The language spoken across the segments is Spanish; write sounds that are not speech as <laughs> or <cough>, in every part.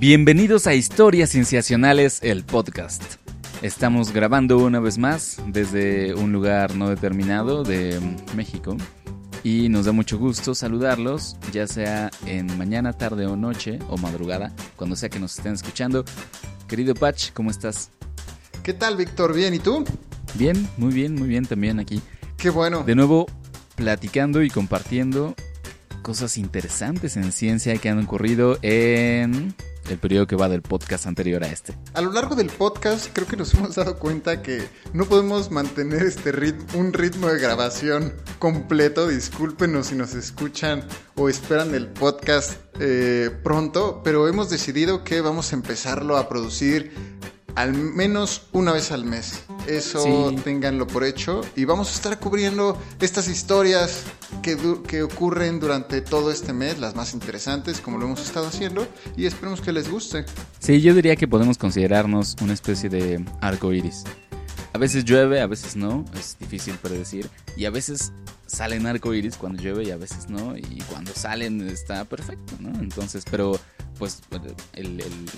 Bienvenidos a Historias Cienciacionales, el podcast. Estamos grabando una vez más desde un lugar no determinado de México y nos da mucho gusto saludarlos, ya sea en mañana, tarde o noche o madrugada, cuando sea que nos estén escuchando. Querido Patch, ¿cómo estás? ¿Qué tal, Víctor? ¿Bien? ¿Y tú? Bien, muy bien, muy bien también aquí. Qué bueno. De nuevo, platicando y compartiendo cosas interesantes en ciencia que han ocurrido en el periodo que va del podcast anterior a este. A lo largo del podcast creo que nos <laughs> hemos dado cuenta que no podemos mantener este ritmo, un ritmo de grabación completo. Discúlpenos si nos escuchan o esperan el podcast eh, pronto, pero hemos decidido que vamos a empezarlo a producir al menos una vez al mes. Eso ténganlo por hecho. Y vamos a estar cubriendo estas historias que, que, ocurren durante todo este mes, las más interesantes, como lo hemos estado haciendo. Y esperemos que les guste. Sí, yo diría que podemos considerarnos una especie de arco iris. A veces llueve, a veces no, es difícil predecir. Y a veces salen arco iris cuando llueve y a veces no. Y cuando salen está perfecto, ¿no? Entonces, pero pues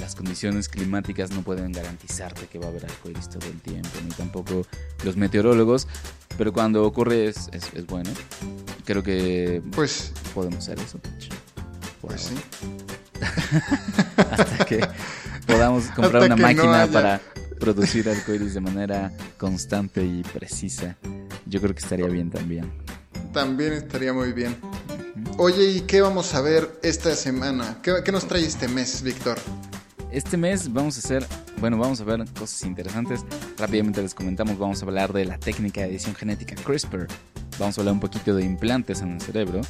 las condiciones climáticas no pueden garantizarte que va a haber arcoíris todo el tiempo, ni tampoco los meteorólogos, pero cuando ocurre es, es, bueno. Creo que pues podemos hacer eso. Pues sí. <laughs> Hasta que podamos comprar una máquina para producir arcoíris de manera constante y precisa. Yo creo que estaría bien también. También estaría muy bien. Oye, ¿y qué vamos a ver esta semana? ¿Qué, nos trae este mes, Víctor? Este mes vamos a hacer, bueno, vamos a ver cosas interesantes. Rápidamente les comentamos, vamos a hablar de la técnica de edición genética CRISPR. Vamos a hablar un poquito de implantes en el cerebro.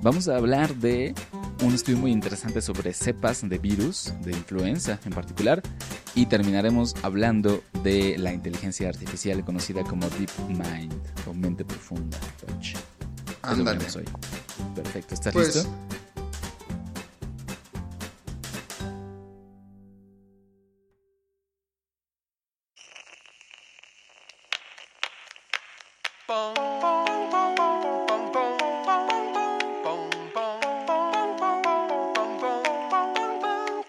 Vamos a hablar de un estudio muy interesante sobre cepas de virus, de influenza en particular. Y terminaremos hablando de la inteligencia artificial conocida como Deep Mind o mente profunda. Ándale. Perfecto, ¿estás pues, listo?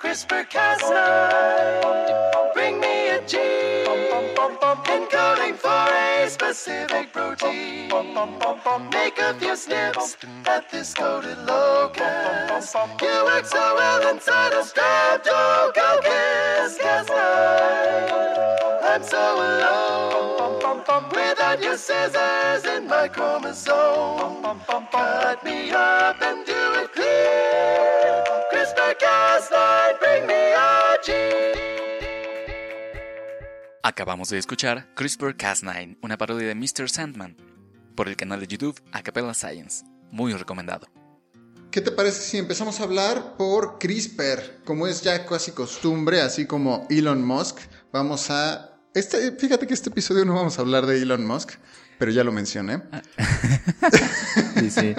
CRISPR-Cas9, Make a few snips at this coded locus. You work so well inside a streptococcus. Cas9, I'm so alone. Without your scissors in my chromosome. Cut me up and do it clear. CRISPR-Cas9, bring me a gene. Acabamos de escuchar CRISPR-Cas9, una parodia de Mr. Sandman, por el canal de YouTube Acapella Science. Muy recomendado. ¿Qué te parece si empezamos a hablar por CRISPR? Como es ya casi costumbre, así como Elon Musk, vamos a... Este, fíjate que este episodio no vamos a hablar de Elon Musk, pero ya lo mencioné. sí, sí.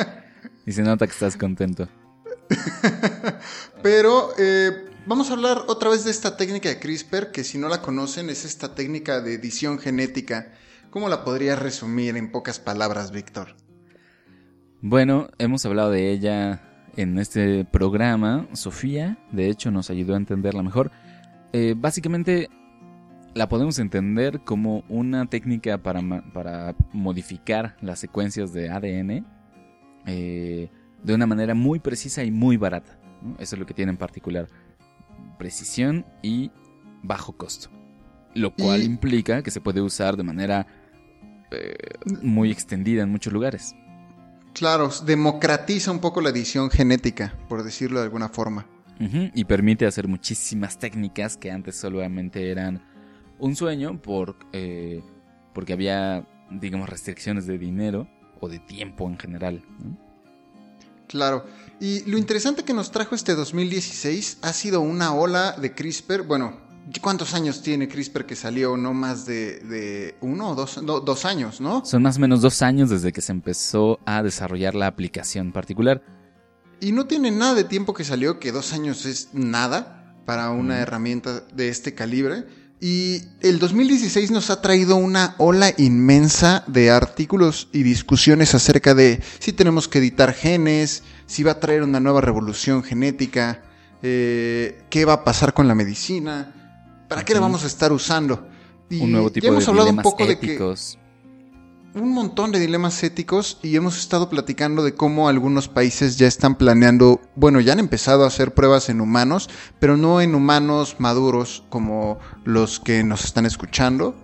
Y se nota que estás contento. <laughs> pero eh, vamos a hablar otra vez de esta técnica de CRISPR, que si no la conocen es esta técnica de edición genética ¿Cómo la podrías resumir en pocas palabras, Víctor? Bueno, hemos hablado de ella en este programa. Sofía, de hecho, nos ayudó a entenderla mejor. Eh, básicamente, la podemos entender como una técnica para, para modificar las secuencias de ADN eh, de una manera muy precisa y muy barata. Eso es lo que tiene en particular. Precisión y bajo costo. Lo cual implica que se puede usar de manera eh, muy extendida en muchos lugares. Claro, democratiza un poco la edición genética, por decirlo de alguna forma. y permite hacer muchísimas técnicas que antes solamente eran un sueño por, eh, porque había, digamos, restricciones de dinero o de tiempo en general. Claro. Y lo interesante que nos trajo este 2016 ha sido una ola de CRISPR, bueno, ¿Cuántos años tiene CRISPR que salió? No más de, uno o dos, dos años, ¿no? Son más o menos dos años desde que se empezó a desarrollar la aplicación particular. Y no tiene nada de tiempo que salió, que dos años es nada para una herramienta de este calibre. Y el 2016 nos ha traído una ola inmensa de artículos y discusiones acerca de si tenemos que editar genes, si va a traer una nueva revolución genética, eh, qué va a pasar con la medicina, para qué la vamos a estar usando. Y un nuevo tipo hemos de hablado un poco éticos. de que un montón de dilemas éticos y hemos estado platicando de cómo algunos países ya están planeando, bueno, ya han empezado a hacer pruebas en humanos, pero no en humanos maduros como los que nos están escuchando,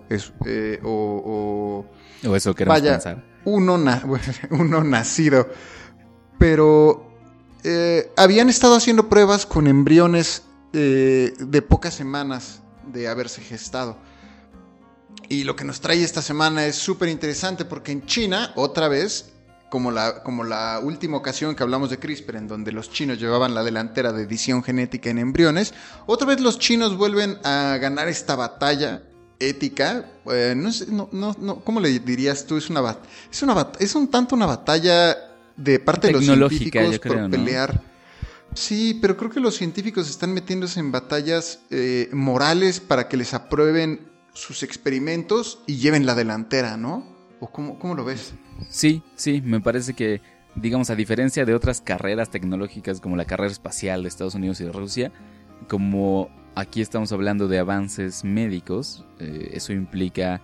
eh, o, o, eso queremos pensar. Uno, <laughs> uno nacido, pero eh, habían estado haciendo pruebas con embriones eh, de pocas semanas de haberse gestado. Y lo que nos trae esta semana es súper interesante porque en China, otra vez, como la, como la última ocasión que hablamos de CRISPR, en donde los chinos llevaban la delantera de edición genética en embriones, otra vez los chinos vuelven a ganar esta batalla ética. Eh, no, no, no, ¿Cómo le dirías tú? Es, una, es, una, es un tanto una batalla de parte de los científicos por pelear. Sí, pero creo que los científicos están metiéndose en batallas eh, morales para que les aprueben sus experimentos y lleven la delantera, ¿no? ¿O cómo, cómo lo ves? Sí, sí, me parece que, digamos, a diferencia de otras carreras tecnológicas como la carrera espacial de Estados Unidos y de Rusia, como aquí estamos hablando de avances médicos, eh, eso implica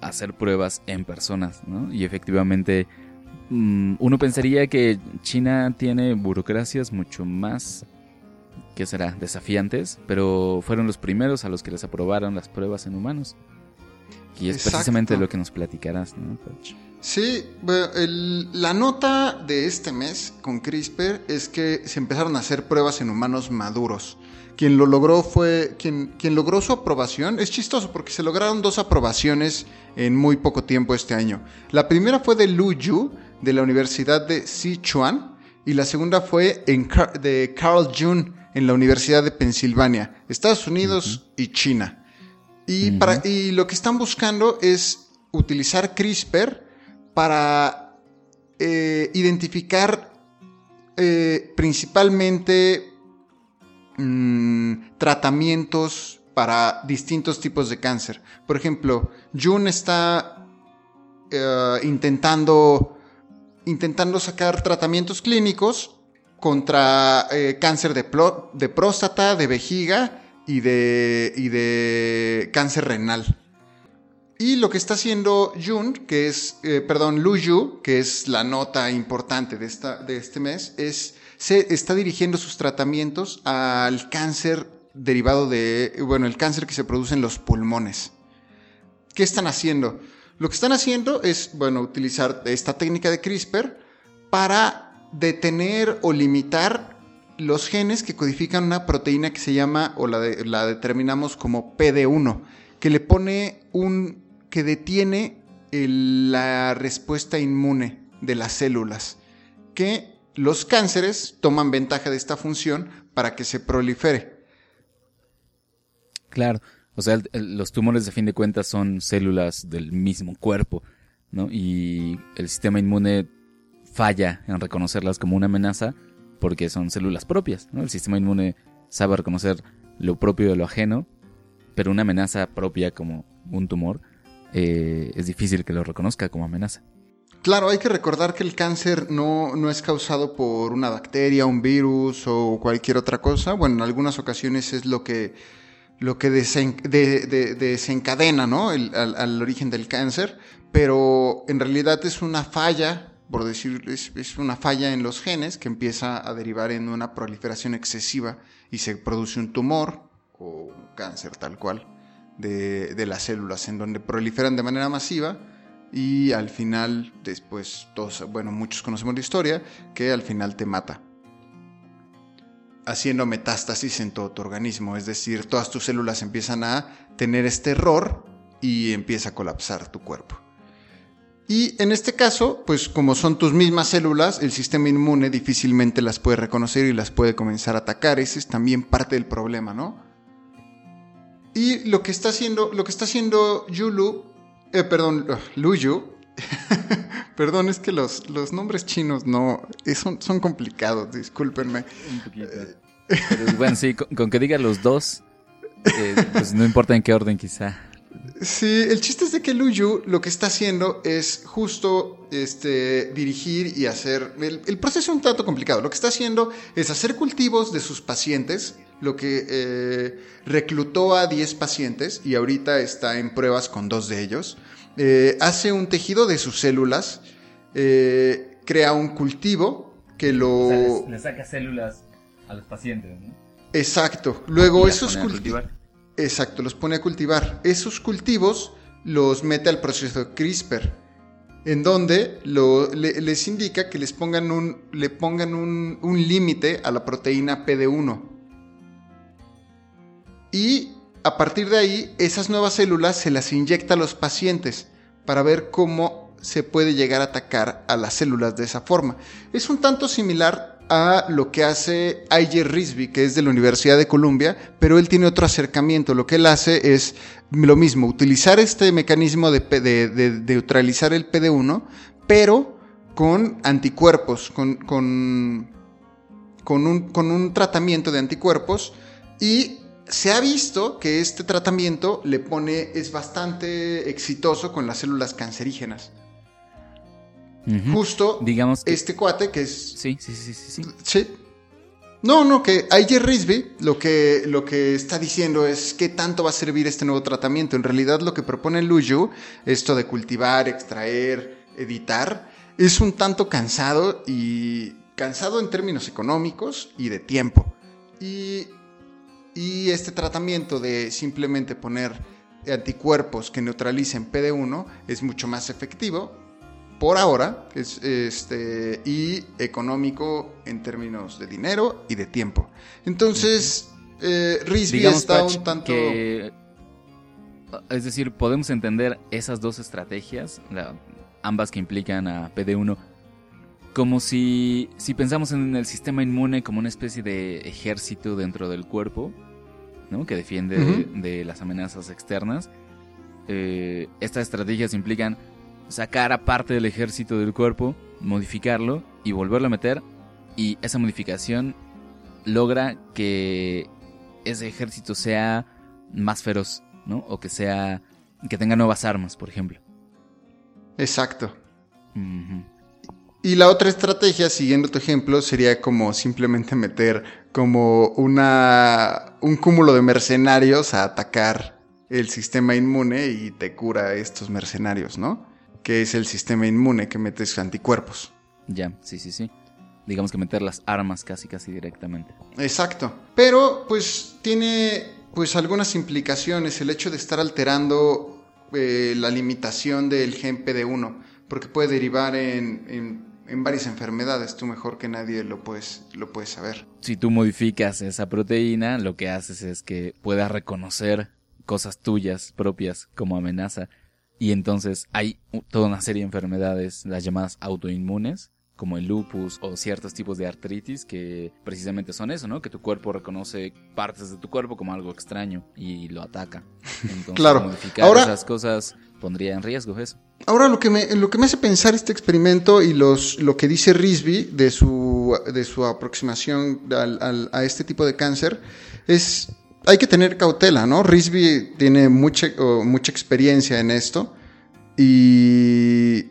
hacer pruebas en personas, ¿no? Y efectivamente Mm, uno pensaría que China tiene burocracias mucho más, ¿qué será?, desafiantes, pero fueron los primeros a los que les aprobaron las pruebas en humanos. Y es precisamente lo que nos platicarás, ¿no, Sí, la nota de este mes con CRISPR es que se empezaron a hacer pruebas en humanos maduros. Quien lo logró fue, quien, quien logró su aprobación, es chistoso porque se lograron dos aprobaciones en muy poco tiempo este año. La primera fue de Lu Yu, de la Universidad de Sichuan y la segunda fue en de Carl June en la Universidad de Pensilvania, Estados Unidos y China. Y, para, y lo que están buscando es utilizar CRISPR para eh, identificar eh, principalmente mm, tratamientos para distintos tipos de cáncer. Por ejemplo, June está eh, intentando intentando sacar tratamientos clínicos contra eh, cáncer de, próstata, de vejiga y de, y de cáncer renal. Y lo que está haciendo Jun, que es, eh, perdón, Lu que es la nota importante de, de este mes, es, se está dirigiendo sus tratamientos al cáncer derivado de, bueno, el cáncer que se produce en los pulmones. ¿Qué están haciendo? Lo que están haciendo es, bueno, utilizar esta técnica de CRISPR para detener o limitar los genes que codifican una proteína que se llama, o la, determinamos como PD1, que le pone un, que detiene la respuesta inmune de las células, que los cánceres toman ventaja de esta función para que se prolifere. Claro. O sea, los tumores de fin de cuentas son células del mismo cuerpo, ¿no? Y el sistema inmune falla en reconocerlas como una amenaza porque son células propias. El sistema inmune sabe reconocer lo propio de lo ajeno, pero una amenaza propia como un tumor eh, es difícil que lo reconozca como amenaza. Claro, hay que recordar que el cáncer no, no, es causado por una bacteria, un virus o cualquier otra cosa. Bueno, en algunas ocasiones es lo que lo que desencadena ¿no? al, origen del cáncer, pero en realidad es una falla, por decir, es, una falla en los genes que empieza a derivar en una proliferación excesiva y se produce un tumor o un cáncer tal cual de, de las células, en donde proliferan de manera masiva y al final, después, todos, bueno, muchos conocemos la historia, que al final te mata haciendo metástasis en todo tu organismo, es decir, todas tus células empiezan a tener este error y empieza a colapsar tu cuerpo. Y en este caso, pues como son tus mismas células, el sistema inmune difícilmente las puede reconocer y las puede comenzar a atacar. Ese es también parte del problema, ¿no? Y lo que está haciendo, lo que está haciendo Yulu, eh, perdón, Luyu, <laughs> Perdón, es que los, los nombres chinos no son, son complicados, discúlpenme. Un poquito. bueno, sí, con, que diga los dos, eh, pues no importa en qué orden quizá. Sí, el chiste es de que Lu Yu lo que está haciendo es justo este, dirigir y hacer. El, el proceso es un tanto complicado. Lo que está haciendo es hacer cultivos de sus pacientes, lo que eh, reclutó a 10 pacientes y ahorita está en pruebas con dos de ellos. Eh, hace un tejido de sus células, eh, crea un cultivo que lo. O sea, les- le saca células a los pacientes, ¿no? Exacto. Luego esos cultivos. Exacto, los pone a cultivar. Esos cultivos los mete al proceso CRISPR, en donde les indica que les pongan le pongan un, un límite a la proteína PD1. Y a partir de ahí, esas nuevas células se las inyecta a los pacientes para ver cómo se puede llegar a atacar a las células de esa forma. Es un tanto similar a lo que hace I.J. Risby, que es de la Universidad de Columbia, pero él tiene otro acercamiento. Lo que él hace es lo mismo, utilizar este mecanismo de neutralizar el PD1, pero con anticuerpos, con, con, con un, con un tratamiento de anticuerpos y se ha visto que este tratamiento le pone, es bastante exitoso con las células cancerígenas. Justo Digamos que... este cuate que es Sí, sí, sí, sí, sí. Sí. No, no, que I.J. Risby lo que, lo que está diciendo es qué tanto va a servir este nuevo tratamiento. En realidad lo que propone Luyu, esto de cultivar, extraer, editar, es un tanto cansado y cansado en términos económicos y de tiempo. Y, y este tratamiento de simplemente poner anticuerpos que neutralicen PD1 es mucho más efectivo por ahora es, este, y económico en términos de dinero y de tiempo. Entonces, eh, Risby Digamos, está Patch, un tanto... que- Es decir, podemos entender esas dos estrategias, la- ambas que implican a PD1, como si, si pensamos en el sistema inmune como una especie de ejército dentro del cuerpo, ¿no? que defiende de las amenazas externas. Eh, estas estrategias implican sacar a parte del ejército del cuerpo, modificarlo y volverlo a meter, y esa modificación logra que ese ejército sea más feroz, ¿no? O que sea que tenga nuevas armas, por ejemplo. Exacto. Y la otra estrategia, siguiendo tu ejemplo, sería como simplemente meter como una un cúmulo de mercenarios a atacar el sistema inmune y te cura a estos mercenarios, ¿no? Que es el sistema inmune que metes anticuerpos. Ya, sí, sí, sí. Digamos que meter las armas casi, casi directamente. Exacto. Pero pues tiene pues algunas implicaciones el hecho de estar alterando eh, la limitación del gen PD1, porque puede derivar en, en- en varias enfermedades. Tú mejor que nadie lo puedes, lo puedes saber. Si tú modificas esa proteína, lo que haces es que puedas reconocer cosas tuyas propias como amenaza. Y entonces hay toda una serie de enfermedades, las llamadas autoinmunes, como el lupus o ciertos tipos de artritis que precisamente son eso, ¿no? Que tu cuerpo reconoce partes de tu cuerpo como algo extraño y lo ataca. <laughs> Entonces, Claro. modificar Ahora- esas cosas pondría en riesgo eso. Ahora lo que me, lo que me hace pensar este experimento y los, lo que dice Risby de su, de su aproximación al- al- a este tipo de cáncer es, hay que tener cautela, ¿no? Risby tiene mucha, mucha experiencia en esto y,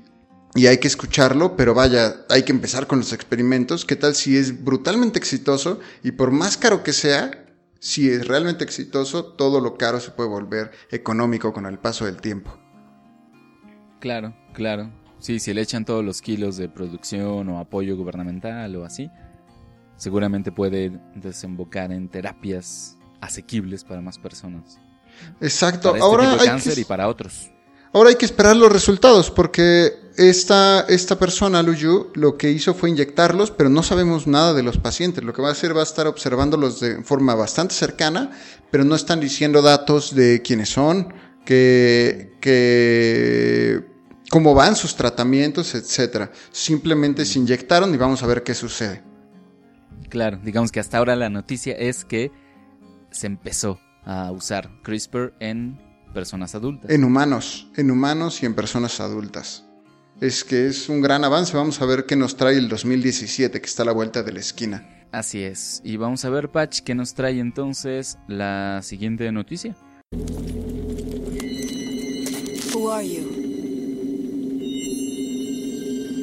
y hay que escucharlo, pero vaya, hay que empezar con los experimentos. ¿Qué tal si es brutalmente exitoso y por más caro que sea, si es realmente exitoso, todo lo caro se puede volver económico con el paso del tiempo? Claro, claro. Sí, si le echan todos los kilos de producción o apoyo gubernamental o así, seguramente puede desembocar en terapias asequibles para más personas. Exacto. Para este ahora, tipo de hay cáncer que, y para otros. ahora hay que esperar los resultados porque esta, esta persona, Luyu, lo que hizo fue inyectarlos, pero no sabemos nada de los pacientes. Lo que va a hacer va a estar observándolos de forma bastante cercana, pero no están diciendo datos de quiénes son, que, que cómo van sus tratamientos, etcétera. Simplemente se inyectaron y vamos a ver qué sucede. Claro, digamos que hasta ahora la noticia es que se empezó a usar CRISPR en personas adultas. En humanos, en humanos y en personas adultas. Es que es un gran avance. Vamos a ver qué nos trae el 2017, que está a la vuelta de la esquina. Así es. Y vamos a ver, Patch, qué nos trae entonces la siguiente noticia. Who are you?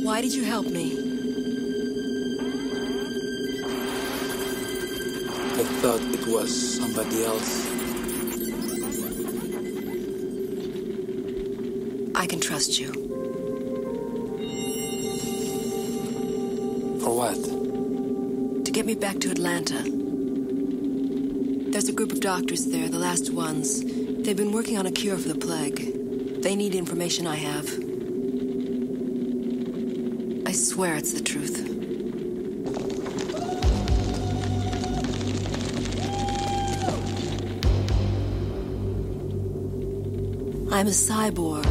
Why did you help me? I thought it was somebody else. I can trust you. For what? To get me back to Atlanta. There's a group of doctors there, the last ones. They've been working on a cure for the plague. They need information I have. I swear it's the truth. I'm a cyborg.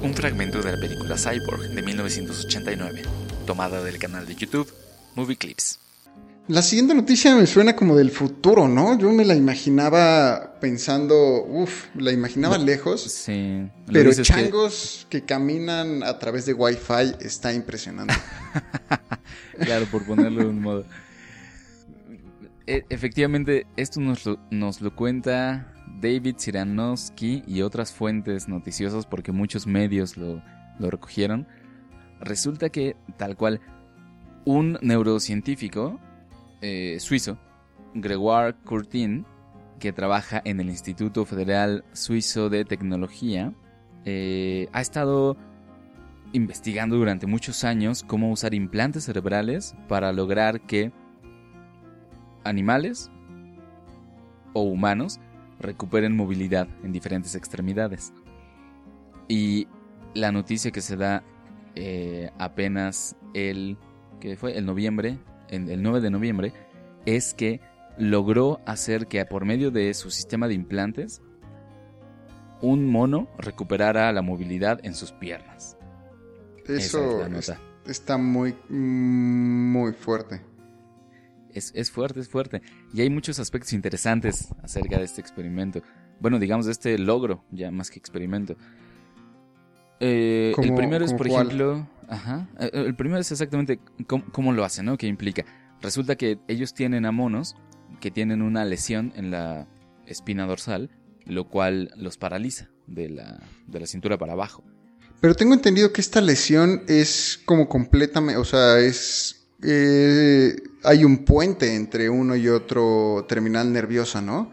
Un fragmento de la película Cyborg de 1989, tomada del canal de YouTube Movie Clips. La siguiente noticia me suena como del futuro, ¿no? Yo me la imaginaba pensando, uff, la imaginaba lejos. Sí. Pero que- changos que... caminan a través de Wi-Fi está impresionante. <laughs> claro, por ponerlo de un modo. E- efectivamente, esto nos lo, nos lo cuenta David Siranowski y otras fuentes noticiosas porque muchos medios lo, recogieron. Resulta que, tal cual, un neurocientífico eh, suizo, Gregoire Courtin, que trabaja en el Instituto Federal Suizo de Tecnología, eh, ha estado investigando durante muchos años cómo usar implantes cerebrales para lograr que animales o humanos recuperen movilidad en diferentes extremidades. Y la noticia que se da eh, apenas el que fue el noviembre, el 9 de noviembre, es que logró hacer que por medio de su sistema de implantes un mono recuperara la movilidad en sus piernas. Eso es es- está muy, muy fuerte. Es, es fuerte, es fuerte. Y hay muchos aspectos interesantes acerca de este experimento. Bueno, digamos de este logro, ya más que experimento. Eh, el ¿Cómo- primero es, por cuál? ejemplo, ajá, eh, el primero es exactamente cómo, cómo lo hacen, ¿no? ¿Qué implica? Resulta que ellos tienen a monos que tienen una lesión en la espina dorsal, lo cual los paraliza de la, de la cintura para abajo. Pero tengo entendido que esta lesión es como completamente, o sea, es... eh, hay un puente entre uno y otro terminal nerviosa, ¿no?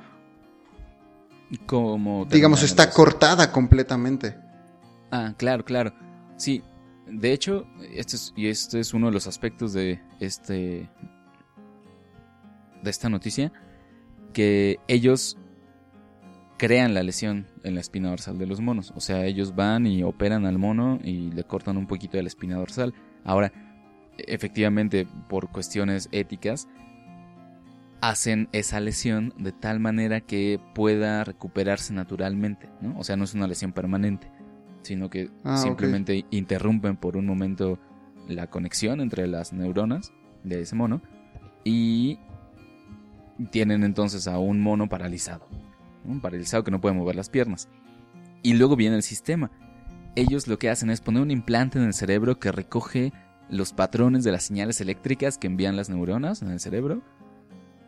Como Digamos, está cortada completamente. Ah, claro, claro. Sí, de hecho, este es, y este es uno de los aspectos de este de esta noticia que ellos crean la lesión en la espina dorsal de los monos, o sea, ellos van y operan al mono y le cortan un poquito de la espina dorsal. Ahora, efectivamente, por cuestiones éticas hacen esa lesión de tal manera que pueda recuperarse naturalmente, ¿no? O sea, no es una lesión permanente sino que Ah, simplemente interrumpen por un momento la conexión entre las neuronas de ese mono y tienen entonces a un mono paralizado, ¿no? un paralizado que no puede mover las piernas. Y luego viene el sistema. Ellos lo que hacen es poner un implante en el cerebro que recoge los patrones de las señales eléctricas que envían las neuronas en el cerebro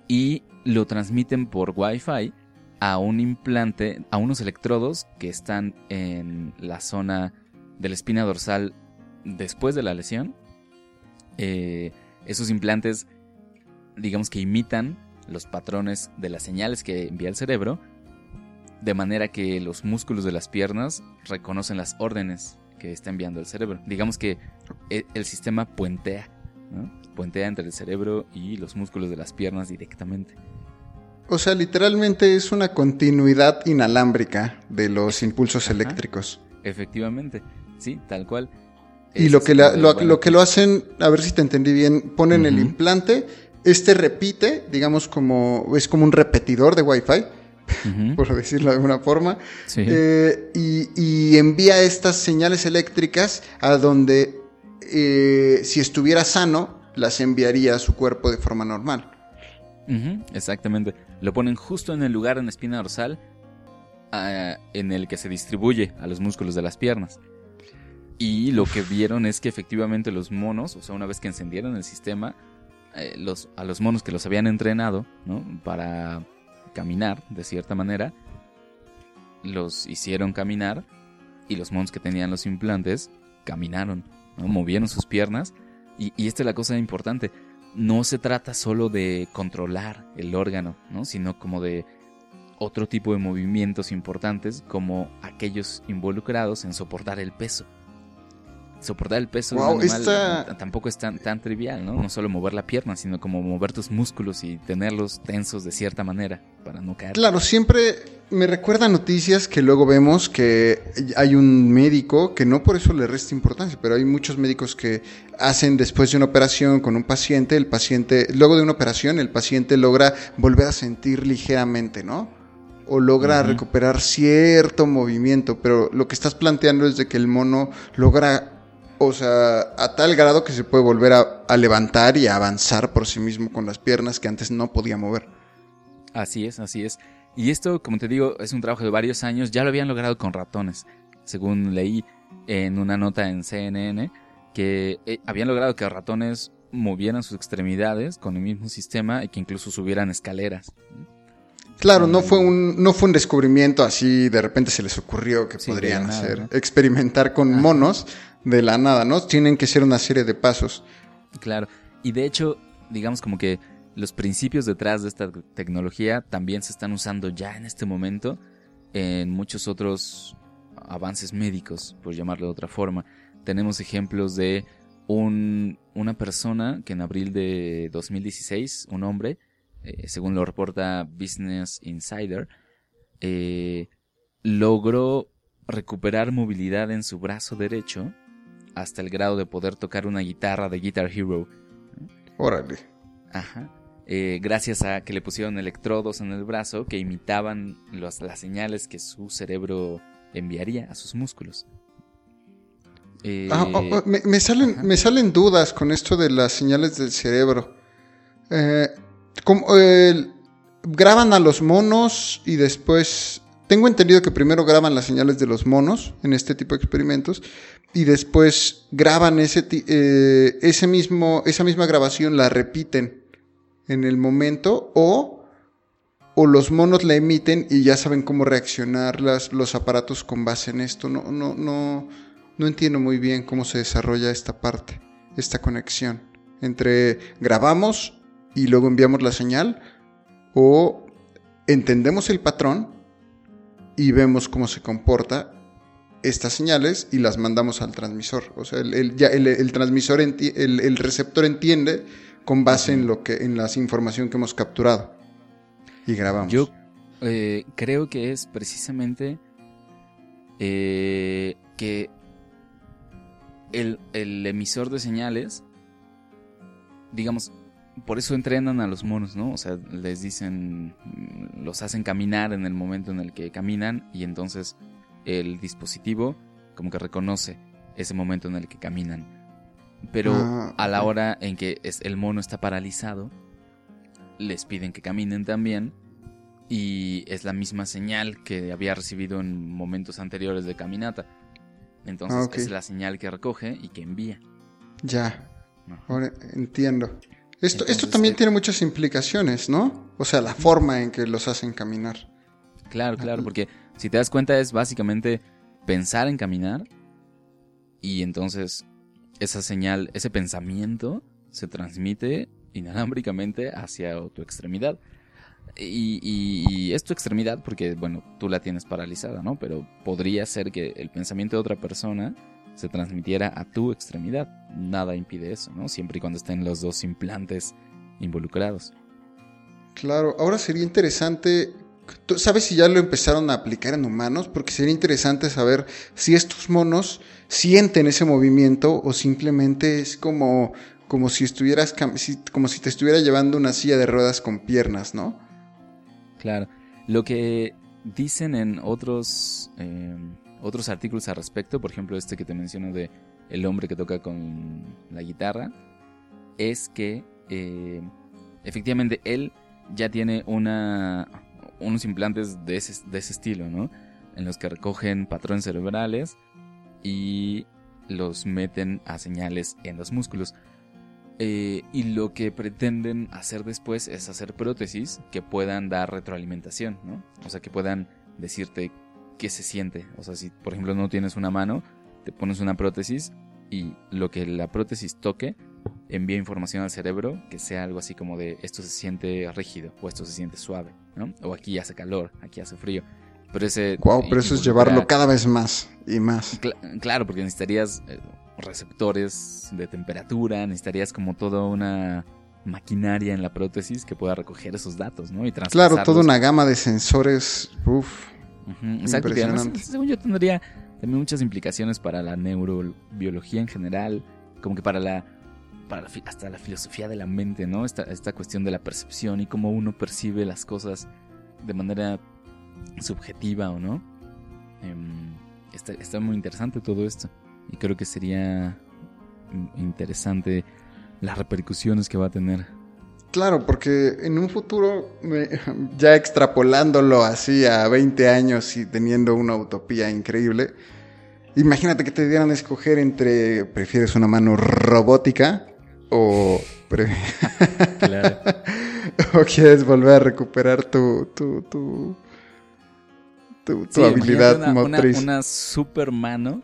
y lo transmiten por Wi-Fi a un implante, a unos electrodos que están en la zona de la espina dorsal después de la lesión. Eh, esos implantes, digamos que imitan los patrones de las señales que envía el cerebro, de manera que los músculos de las piernas reconocen las órdenes que está enviando el cerebro. Digamos que e- el sistema puentea, ¿no? puentea entre el cerebro y los músculos de las piernas directamente. O sea, literalmente es una continuidad inalámbrica de los impulsos Ajá. eléctricos. Efectivamente, sí, tal cual. Y Es lo que, la- lo, bueno, lo que lo hacen, a ver si te entendí bien, ponen el implante, este repite, digamos como, es como un repetidor de Wi-Fi, por decirlo de alguna forma, sí, eh, y, y envía estas señales eléctricas a donde, eh, si estuviera sano, las enviaría a su cuerpo de forma normal. exactamente. Lo ponen justo en el lugar en la espina dorsal ah, en el que se distribuye a los músculos de las piernas. Y lo que vieron es que efectivamente los monos, o sea, una vez que encendieron el sistema, eh, los, a los monos que los habían entrenado, ¿no? Para caminar, de cierta manera, los hicieron caminar y los monos que tenían los implantes caminaron, ¿no? movieron sus piernas. Y, y esta es la cosa importante. No se trata solo de controlar el órgano, ¿no? sino como de otro tipo de movimientos importantes como aquellos involucrados en soportar el peso. Soportar el peso de Wow, un animal esta- tampoco es tan, tan trivial, ¿no? No solo mover la pierna, sino como mover tus músculos y tenerlos tensos de cierta manera para no caer. Claro, siempre me recuerda noticias que luego vemos que hay un médico que no por eso le resta importancia, pero hay muchos médicos que hacen después de una operación con un paciente, el paciente, luego de una operación, el paciente logra volver a sentir ligeramente, ¿no? O logra recuperar cierto movimiento, pero lo que estás planteando es de que el mono logra, o sea, a tal grado que se puede volver a, a levantar y a avanzar por sí mismo con las piernas que antes no podía mover. Así es, así es. Y esto, como te digo, es un trabajo de varios años. Ya lo habían logrado con ratones, según leí en una nota en CNN, que eh, habían logrado que ratones movieran sus extremidades con el mismo sistema y que incluso subieran escaleras. Claro, no fue un, no fue un descubrimiento así, de repente se les ocurrió que Sí, podrían nada, hacer, ¿no? experimentar con monos de la nada, ¿no? Tienen que ser una serie de pasos. Claro. Y de hecho, digamos como que los principios detrás de esta tecnología también se están usando ya en este momento en muchos otros avances médicos, por llamarlo de otra forma. Tenemos ejemplos de un, una persona que en abril de 2016, un hombre, eh, según lo reporta Business Insider, eh, logró recuperar movilidad en su brazo derecho hasta el grado de poder tocar una guitarra de Guitar Hero. Órale. Ajá. Eh, gracias a que le pusieron electrodos en el brazo que imitaban los- las señales que su cerebro enviaría a sus músculos. Eh, Ah, oh, oh, me, me salen, ajá. me salen dudas con esto de las señales del cerebro. Eh, como, eh, graban a los monos y después... Tengo entendido que primero graban las señales de los monos en este tipo de experimentos y después graban ese, eh, ese mismo, esa misma grabación, la repiten en el momento o, o los monos la emiten y ya saben cómo reaccionar las, los aparatos con base en esto. No, no, no, no entiendo muy bien cómo se desarrolla esta parte, esta conexión entre grabamos y luego enviamos la señal o entendemos el patrón y vemos cómo se comporta estas señales y las mandamos al transmisor. O sea, el, el- ya el- transmisor, el, receptor entiende con base en lo que en la información que hemos capturado y grabamos. Yo eh, creo que es precisamente eh, que el emisor de señales, digamos, por eso entrenan a los monos, ¿no? O sea, les dicen, los hacen caminar en el momento en el que caminan y entonces el dispositivo como que reconoce ese momento en el que caminan. Pero Ah, a la hora en que es- el mono está paralizado, les piden que caminen también y es la misma señal que había recibido en momentos anteriores de caminata. Entonces Ah, es la señal que recoge y que envía. Ya, ahora entiendo. Esto, esto también eh, tiene muchas implicaciones, ¿no? O sea, la forma en que los hacen caminar. Claro, claro, porque si te das cuenta es básicamente pensar en caminar y entonces esa señal, ese pensamiento se transmite inalámbricamente hacia tu extremidad. Y, y- y es tu extremidad porque, bueno, tú la tienes paralizada, ¿no? Pero podría ser que el pensamiento de otra persona se transmitiera a tu extremidad. Nada impide eso, ¿no? Siempre y cuando estén los dos implantes involucrados. Claro, ahora sería interesante, ¿tú ¿sabes si ya lo empezaron a aplicar en humanos? Porque sería interesante saber si estos monos sienten ese movimiento o simplemente es como, como si estuvieras, como si te estuviera llevando una silla de ruedas con piernas, ¿no? Claro. Lo que dicen en otros, eh, otros artículos al respecto, por ejemplo este que te menciono de el hombre que toca con la guitarra, es que eh, efectivamente él ya tiene unos implantes de ese, de ese estilo, ¿no? En los que recogen patrones cerebrales y los meten a señales en los músculos. Eh, y lo que pretenden hacer después es hacer prótesis que puedan dar retroalimentación, ¿no? O sea, que puedan decirte qué se siente. O sea, si por ejemplo no tienes una mano, te pones una prótesis y lo que la prótesis toque envía información al cerebro que sea algo así como de esto se siente rígido o esto se siente suave, ¿no? O aquí hace calor, aquí hace frío. Pero ese Wow, pero eso es llevarlo cada vez más y más. Cla- claro, porque necesitarías eh, receptores de temperatura, necesitarías como toda una maquinaria en la prótesis que pueda recoger esos datos, ¿no? Y Claro, toda una gama de sensores. Exacto, además, según yo tendría también muchas implicaciones para la neurobiología en general, como que para la, para la hasta la filosofía de la mente, ¿no? Esta, esta cuestión de la percepción y cómo uno percibe las cosas de manera subjetiva o no. Em, está, está muy interesante todo esto y creo que sería interesante las repercusiones que va a tener. Claro, porque en un futuro, <laughs> ya extrapolándolo así a 20 años y teniendo una utopía increíble, imagínate que te dieran a escoger entre, ¿prefieres una mano robótica o, <laughs> Claro. o quieres volver a recuperar tu, tu, tu, tu, tu Sí, habilidad una- motriz? Una, super mano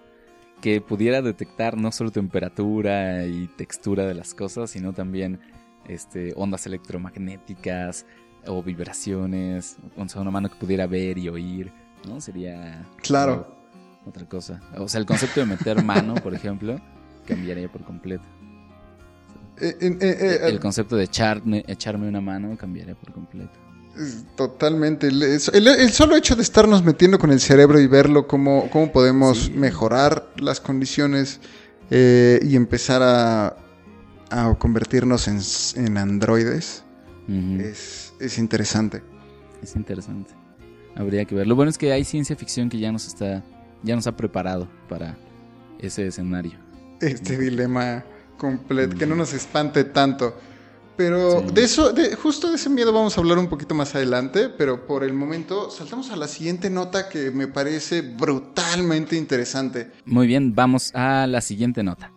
que pudiera detectar no solo temperatura y textura de las cosas, sino también este, ondas electromagnéticas o vibraciones. Sea, una mano que pudiera ver y oír, ¿no? Sería... Claro. Otra cosa. O sea, el concepto de meter mano, por ejemplo, cambiaría por completo. Eh, eh, eh, El concepto de echarme, echarme una mano cambiaría por completo. Totalmente. El, el- el solo hecho de estarnos metiendo con el cerebro y verlo, cómo, cómo podemos Sí. mejorar las condiciones eh, y empezar a, a convertirnos en, en androides, es, es interesante. Es interesante. Habría que ver. Lo bueno es que hay ciencia ficción que ya nos está, ya nos ha preparado para ese escenario. Este dilema completo, que no nos espante tanto. Pero Sí. de eso, de, justo de ese miedo vamos a hablar un poquito más adelante, pero por el momento saltamos a la siguiente nota que me parece brutalmente interesante. Muy bien, vamos a la siguiente nota.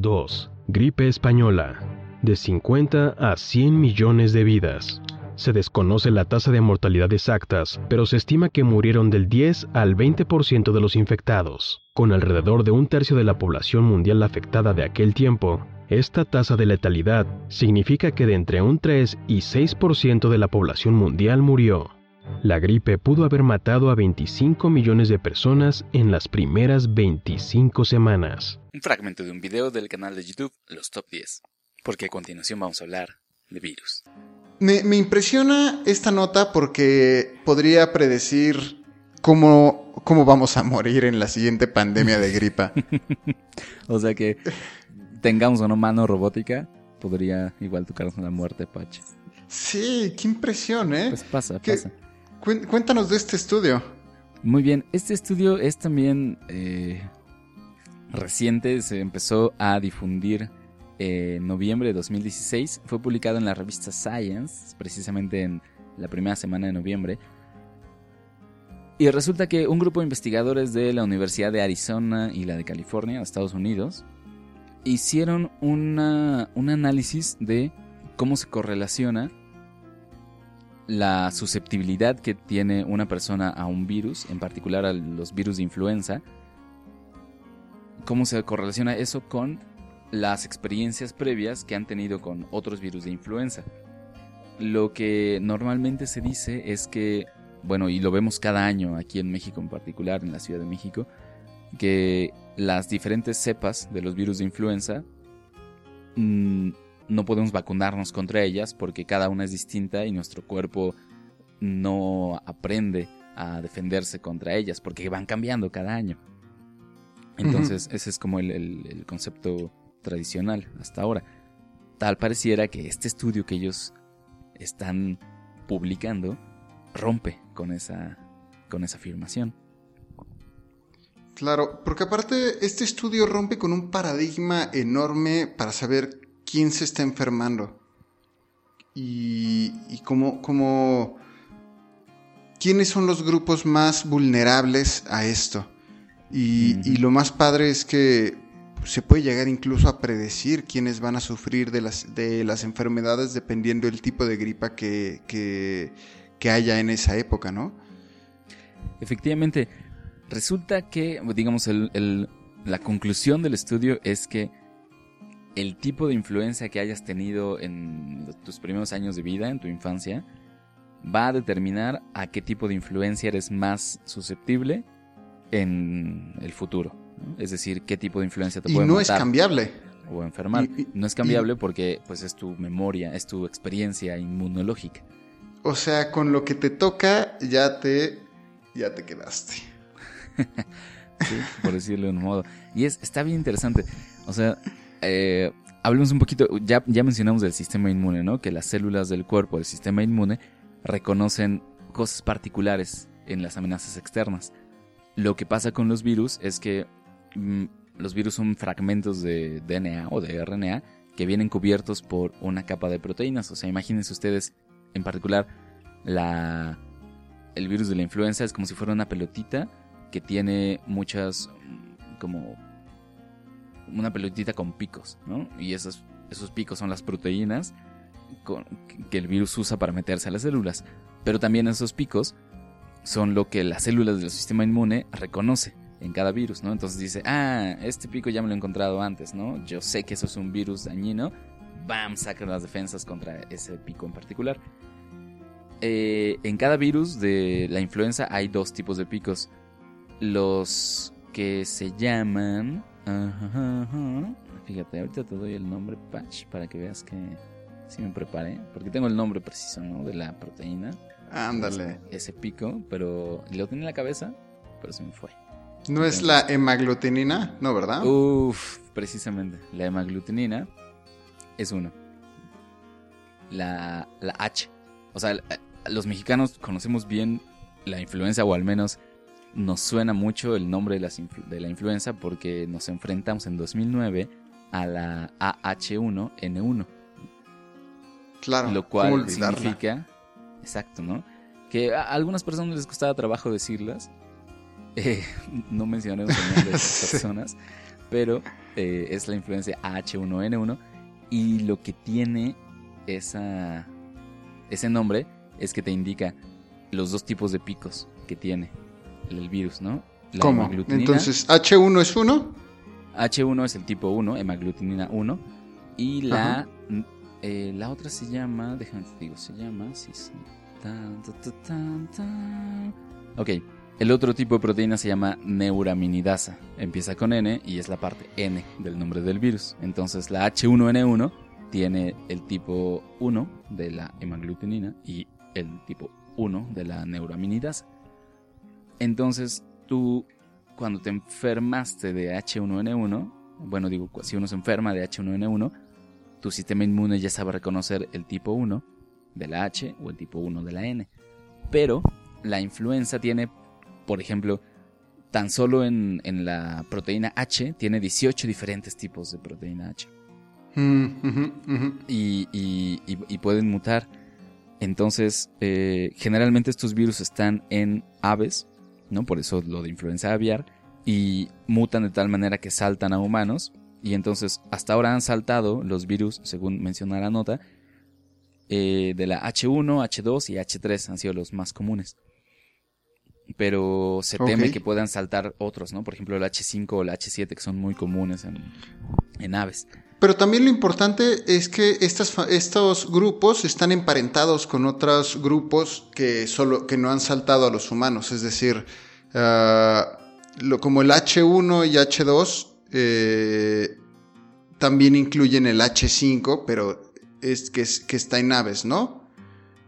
2. Gripe española. De 50 a 100 millones de vidas. Se desconoce la tasa de mortalidad exactas, pero se estima que murieron del 10 al 20% de los infectados. Con alrededor de un tercio de la población mundial afectada de aquel tiempo, esta tasa de letalidad significa que de entre un 3 y 6% de la población mundial murió. La gripe pudo haber matado a 25 millones de personas en las primeras 25 semanas. Un fragmento de un video del canal de YouTube Los Top 10. Porque a continuación vamos a hablar de virus. Me, me impresiona esta nota porque podría predecir cómo, cómo vamos a morir en la siguiente pandemia de gripa. <laughs> O sea que tengamos una mano robótica, podría igual tocarnos la muerte, Pache. Sí, qué impresión, ¿eh? Pues pasa, ¿Qué? pasa. Cuéntanos de este estudio. Muy bien, este estudio es también eh, reciente, se empezó a difundir en noviembre de 2016, fue publicado en la revista Science, precisamente en la primera semana de noviembre. Y resulta que un grupo de investigadores de la Universidad de Arizona y la de California, Estados Unidos, hicieron una- un análisis de cómo se correlaciona la susceptibilidad que tiene una persona a un virus, en particular a los virus de influenza, cómo se correlaciona eso con las experiencias previas que han tenido con otros virus de influenza. Lo que normalmente se dice es que, bueno, y lo vemos cada año aquí en México en particular, en la Ciudad de México, que las diferentes cepas de los virus de influenza mm, no podemos vacunarnos contra ellas porque cada una es distinta y nuestro cuerpo no aprende a defenderse contra ellas porque van cambiando cada año. Entonces, ese es como el, el- el concepto tradicional hasta ahora. Tal pareciera que este estudio que ellos están publicando rompe con esa, con esa afirmación. Claro, porque aparte este estudio rompe con un paradigma enorme para saber quién se está enfermando y, y cómo, cómo, quiénes son los grupos más vulnerables a esto. Y, lo más padre es que se puede llegar incluso a predecir quiénes van a sufrir de las, de las enfermedades dependiendo del tipo de gripa que, que, que haya en esa época, ¿no? Efectivamente, resulta que, digamos, el, el- la conclusión del estudio es que el tipo de influencia que hayas tenido en tus primeros años de vida, en tu infancia, va a determinar a qué tipo de influencia eres más susceptible en el futuro. ¿no? Es decir, qué tipo de influencia te Y puede no es cambiable. o enfermar. y- y- no es cambiable porque pues es tu memoria, es tu experiencia inmunológica. O sea, con lo que te toca ya te ya te quedaste. <laughs> ¿sí? por decirlo de un modo. Y es, está bien interesante. O sea, eh, hablemos un poquito, ya, mencionamos del sistema inmune, ¿no? Que las células del cuerpo del sistema inmune reconocen cosas particulares en las amenazas externas. Lo que pasa con los virus es que mm, los virus son fragmentos de DNA o de RNA que vienen cubiertos por una capa de proteínas. O sea, imagínense ustedes, en particular, la, el virus de la influenza es como si fuera una pelotita que tiene muchas, mm, como una pelotita con picos, ¿no? Y esos, esos picos son las proteínas que el virus usa para meterse a las células. Pero también esos picos son lo que las células del sistema inmune reconoce en cada virus, ¿no? Entonces dice, ah, este pico ya me lo he encontrado antes, ¿no? Yo sé que eso es un virus dañino. ¡Bam! Sacan las defensas contra ese pico en particular. Eh, en cada virus de la influenza hay dos tipos de picos. Los que se llaman... ajá, ajá. Fíjate, ahorita te doy el nombre patch para que veas que sí me preparé. Porque tengo el nombre preciso, ¿no? De la proteína. Ándale. Ese pico, pero lo tenía en la cabeza, pero se me fue. ¿No es la hemaglutinina? No, ¿verdad? Uf, precisamente. La hemaglutinina es uno. La, la H. O sea, los mexicanos conocemos bien la influenza, o al menos nos suena mucho el nombre de, las influ- de la influenza porque nos enfrentamos en 2009 a la AH1N1. claro. lo ¿cómo cual significa, exacto, ¿no? Que a algunas personas les costaba trabajo decirlas. Eh, <laughs> no mencionaremos el nombre de esas <laughs> personas, pero eh, es la influencia H1N1 y lo que tiene esa, ese nombre es que te indica los dos tipos de picos que tiene el virus, ¿no? La ¿Cómo? Entonces, H1 es 1. H1 es el tipo 1, hemaglutinina 1. Y la, eh, la otra se llama, déjame te digo, se llama, sí, sí. Tan, ta, ta, tan, tan. Ok, el otro tipo de proteína se llama neuraminidasa. Empieza con N y es la parte N del nombre del virus. Entonces la H1N1 tiene el tipo 1 de la hemaglutinina y el tipo 1 de la neuraminidasa. Entonces tú cuando te enfermaste de H1N1, bueno, digo, si uno se enferma de H1N1, tu sistema inmune ya sabe reconocer el tipo 1 de la H o el tipo 1 de la N. Pero la influenza tiene, por ejemplo, tan solo en, en la proteína H, tiene 18 diferentes tipos de proteína H. Mm, y- y pueden mutar. Entonces, eh, generalmente estos virus están en aves, ¿no? Por eso lo de influenza aviar. Y mutan de tal manera que saltan a humanos. Y entonces, hasta ahora han saltado los virus, según menciona la nota, eh, de la H1, H2 y H3 han sido los más comunes. Pero se teme que puedan saltar otros, ¿no? Por ejemplo, el H5 o el H7, que son muy comunes en, en aves. Pero también lo importante es que estas, estos grupos están emparentados con otros grupos que, solo, que no han saltado a los humanos. Es decir, ah, lo, como el H1 y H2 eh, también incluyen el H5, pero es que, es que está en aves, ¿no?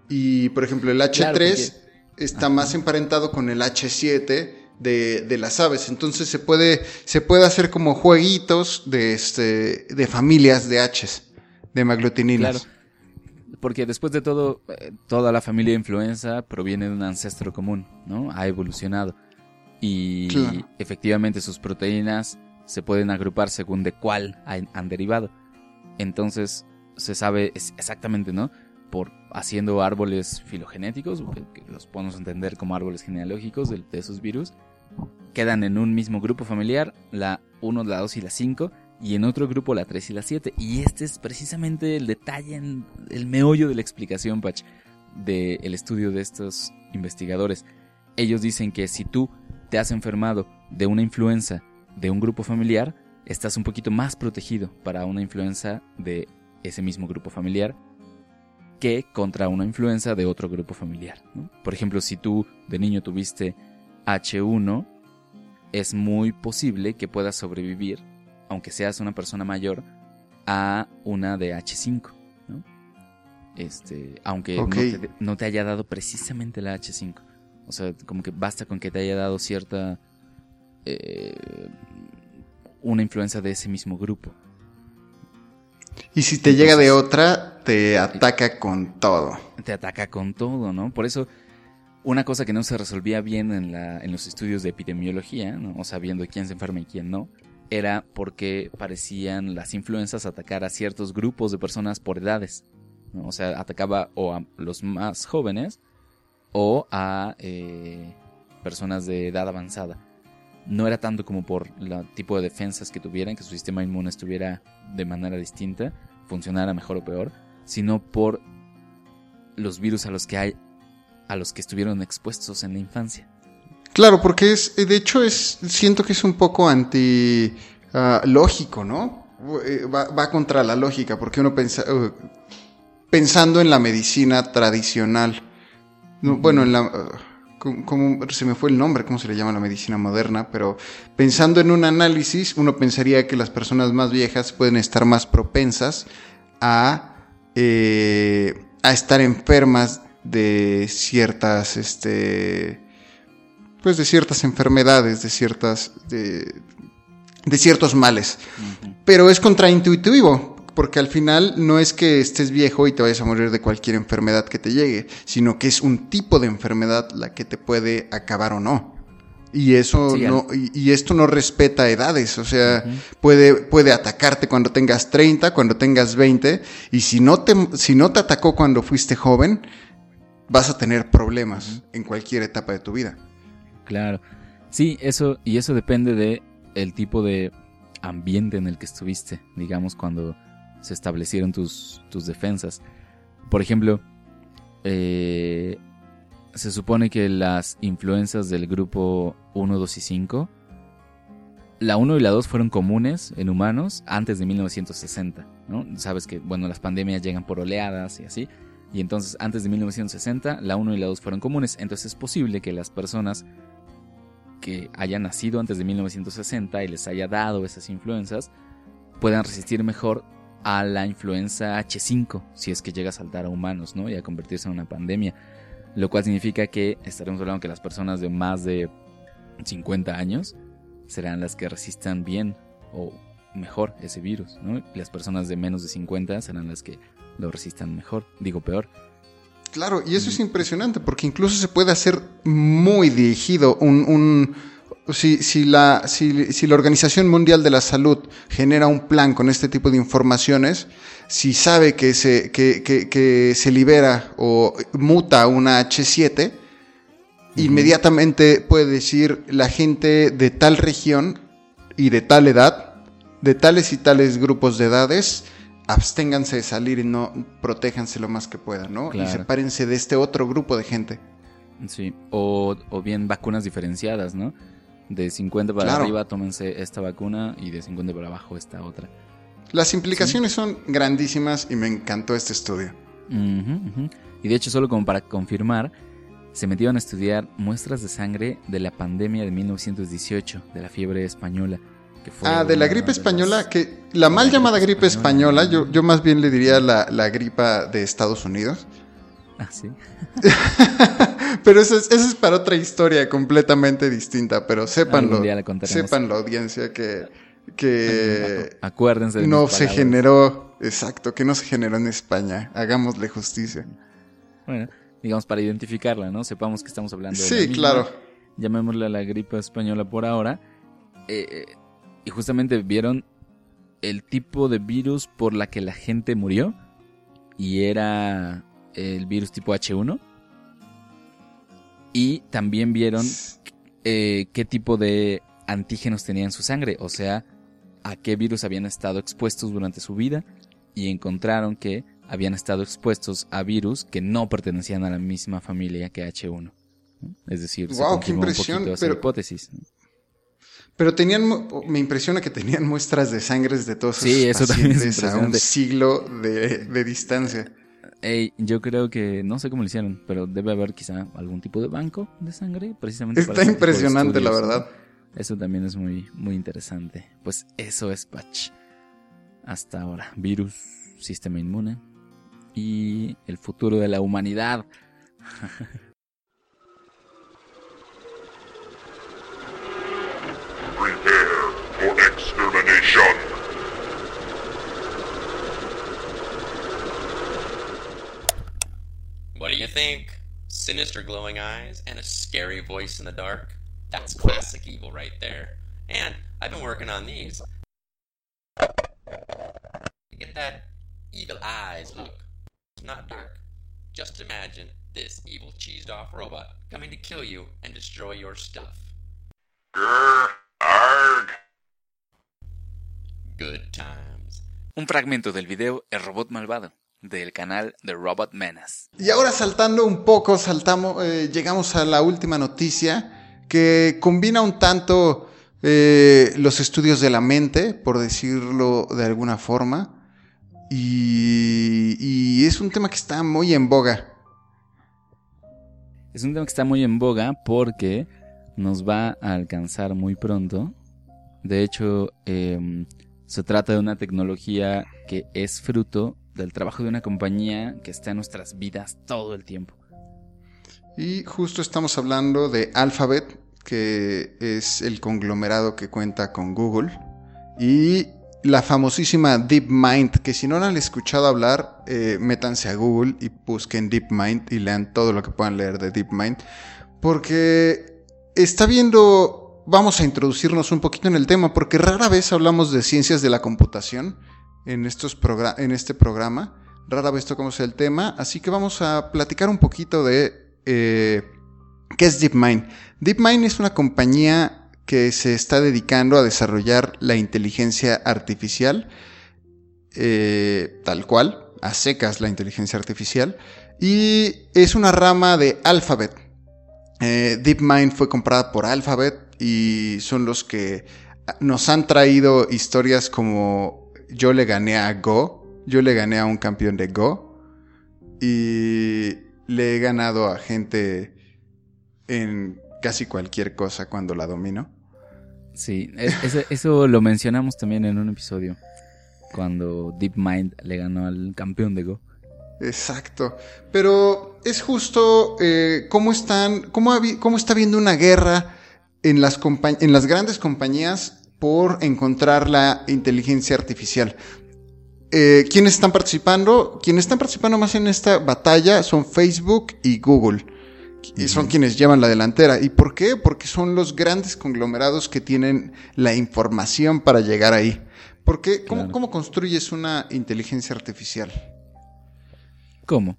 Y por ejemplo, el H3 Claro, está más emparentado con el H7 de, de las aves. Entonces se puede, se puede hacer como jueguitos de, este, de familias de Hs, de maglutininas. Claro. Porque después de todo, eh, toda la familia influenza proviene de un ancestro común, ¿no? Ha evolucionado. Y Claro. efectivamente sus proteínas se pueden agrupar según de cuál han, han derivado. Entonces se sabe exactamente, ¿no? Por haciendo árboles filogenéticos, que, los podemos entender como árboles genealógicos de, de esos virus, quedan en un mismo grupo familiar, la 1, la 2 y la 5, y en otro grupo la 3 y la 7. Y este es precisamente el detalle, en- el meollo de la explicación, Pach, del estudio de estos investigadores. ellos dicen que si tú te has enfermado de una influenza de un grupo familiar, estás un poquito más protegido para una influenza de ese mismo grupo familiar que contra una influenza de otro grupo familiar. Por ejemplo, si tú de niño tuviste H1, es muy posible que puedas sobrevivir, aunque seas una persona mayor, a una de H5. Este, aunque no, te, haya dado precisamente la H5. O sea, como que basta con que te haya dado cierta... Eh, una influencia de ese mismo grupo. Y si te llega de otra, te ataca con todo. Te ataca con todo, ¿no? Por eso, una cosa que no se resolvía bien en, la, en los estudios de epidemiología, ¿no? o sea, viendo quién se enferma y quién no, era porque parecían las influencias atacar a ciertos grupos de personas por edades. O sea, atacaba o a los más jóvenes o a eh, personas de edad avanzada. No era tanto como por el tipo de defensas que tuvieran, que su sistema inmune estuviera de manera distinta, funcionara mejor o peor, sino por los virus a los que hay, a los que estuvieron expuestos en la infancia. Claro, porque es, de hecho es, siento que es un poco anti ah, lógico, ¿no? Eh, va, contra la lógica, porque uno pensa, uh, pensando en la medicina tradicional. bueno, en la... Como, se me fue el nombre, cómo se le llama la medicina moderna, pero pensando en un análisis, uno pensaría que las personas más viejas pueden estar más propensas a, eh, a estar enfermas de ciertas, este, pues de ciertas enfermedades, de ciertas, de, de ciertos males. Pero es contraintuitivo, porque al final no es que estés viejo y te vayas a morir de cualquier enfermedad que te llegue, sino que es un tipo de enfermedad la que te puede acabar o no. Y eso no, y, esto no respeta edades, o sea, puede, puede atacarte cuando tengas 30, cuando tengas 20, y si no te, si no te atacó cuando fuiste joven, vas a tener problemas en cualquier etapa de tu vida. Claro. Sí, eso, y eso depende de el tipo de ambiente en el que estuviste, digamos, cuando se establecieron tus, tus defensas. Por ejemplo, eh, se supone que las influencias del grupo 1, 2 y 5, la 1 y la 2 fueron comunes en humanos antes de 1960, ¿no? Sabes que, bueno, las pandemias llegan por oleadas y así, y entonces antes de 1960 la 1 y la 2 fueron comunes, entonces es posible que las personas que hayan nacido antes de 1960 y les haya dado esas influencias puedan resistir mejor a la influenza H5, si es que llega a saltar a humanos, ¿no? Y a convertirse en una pandemia. Lo cual significa que estaremos hablando que las personas de más de 50 años serán las que resistan bien o mejor ese virus, ¿no? Y las personas de menos de 50 serán las que lo resistan mejor, digo peor. Claro, y eso es impresionante porque incluso se puede hacer muy dirigido un si, la, si, la Organización Mundial de la Salud genera un plan con este tipo de informaciones, si sabe que se, que, se libera o muta una H7, inmediatamente puede decir la gente de tal región y de tal edad, de tales y tales grupos de edades, absténganse de salir y no protéjanse lo más que puedan, ¿no? Y sepárense de este otro grupo de gente. Sí, o, o bien vacunas diferenciadas, ¿no? De 50 para arriba tómense esta vacuna y de 50 para abajo esta otra. Las implicaciones son grandísimas y me encantó este estudio. Y de hecho, solo como para confirmar, se metieron a estudiar muestras de sangre de la pandemia de 1918, de la fiebre española. Que fue ah, de la gripe española, que la mal llamada gripe española, yo, yo más bien le diría la, la gripa de Estados Unidos. Ah, sí. <laughs> pero eso es, eso es para otra historia completamente distinta. Pero sépanlo. Sepan la audiencia que. que Acuérdense No se generó. Exacto, que no se generó en España. Hagámosle justicia. Bueno, digamos para identificarla, ¿no? Sepamos que estamos hablando de. Sí, claro. Llamémosle la gripe española por ahora. Eh, eh, y justamente vieron el tipo de virus por la que la gente murió. Y era el virus tipo H1. Y también vieron eh, qué tipo de antígenos tenía en su sangre, o sea, a qué virus habían estado expuestos durante su vida y encontraron que habían estado expuestos a virus que no pertenecían a la misma familia que H1. ¿no? Es decir, se Guau, qué un impresión, esa pero- hipótesis. Pero tenían, me impresiona que tenían muestras de sangres de todos Sí, esos eso también es a un siglo de, de distancia. Ey, yo creo que, no sé cómo lo hicieron, pero debe haber quizá algún tipo de banco de sangre, precisamente Está impresionante, la verdad. Eso también es muy, muy interesante. Pues eso es Patch. Hasta ahora. Virus, sistema inmune y el futuro de la humanidad. Prepare for extermination. What do you think? Sinister glowing eyes and a scary voice in the dark? That's classic evil right there. And I've been working on these. Get that evil eyes look. It's not dark. Just imagine this evil cheesed off robot coming to kill you and destroy your stuff. Grr, arg. Good times. Un fragmento del video El Robot Malvado, del canal The Robot Menace. Y ahora saltando un poco, saltamos, eh, llegamos a la última noticia que combina un tanto eh, los estudios de la mente, por decirlo de alguna forma, y, y es un tema que está muy en boga. Es un tema que está muy en boga porque nos va a alcanzar muy pronto. De hecho, em, se trata de una tecnología que es fruto del trabajo de una compañía que está en nuestras vidas todo el tiempo. Y justo estamos hablando de Alphabet, que es el conglomerado que cuenta con Google, y la famosísima DeepMind, que si no la han escuchado hablar, eh, métanse a Google y busquen DeepMind y lean todo lo que puedan leer de DeepMind, porque está viendo, vamos a introducirnos un poquito en el tema, porque rara vez hablamos de ciencias de la computación en, estos en este programa, rara vez tocamos el tema, así que vamos a platicar un poquito de eh, qué es DeepMind. DeepMind es una compañía que se está dedicando a desarrollar la inteligencia artificial, eh, tal cual, a secas la inteligencia artificial, y es una rama de Alphabet. Eh, DeepMind fue comprada por Alphabet y son los que nos han traído historias como yo le gané a Go, yo le gané a un campeón de Go y le he ganado a gente en casi cualquier cosa cuando la domino. Sí, eso lo mencionamos también en un episodio. Cuando DeepMind le ganó al campeón de Go. Exacto. Pero es justo eh, cómo están, cómo, cómo está habiendo una guerra en las, en las grandes compañías por encontrar la inteligencia artificial. Eh, ¿Quiénes están participando? Quienes están participando más en esta batalla son Facebook y Google. Y son quienes llevan la delantera. ¿Y por qué? Porque son los grandes conglomerados que tienen la información para llegar ahí. ¿Por qué? ¿Cómo, Claro. cómo construyes una inteligencia artificial? ¿Cómo?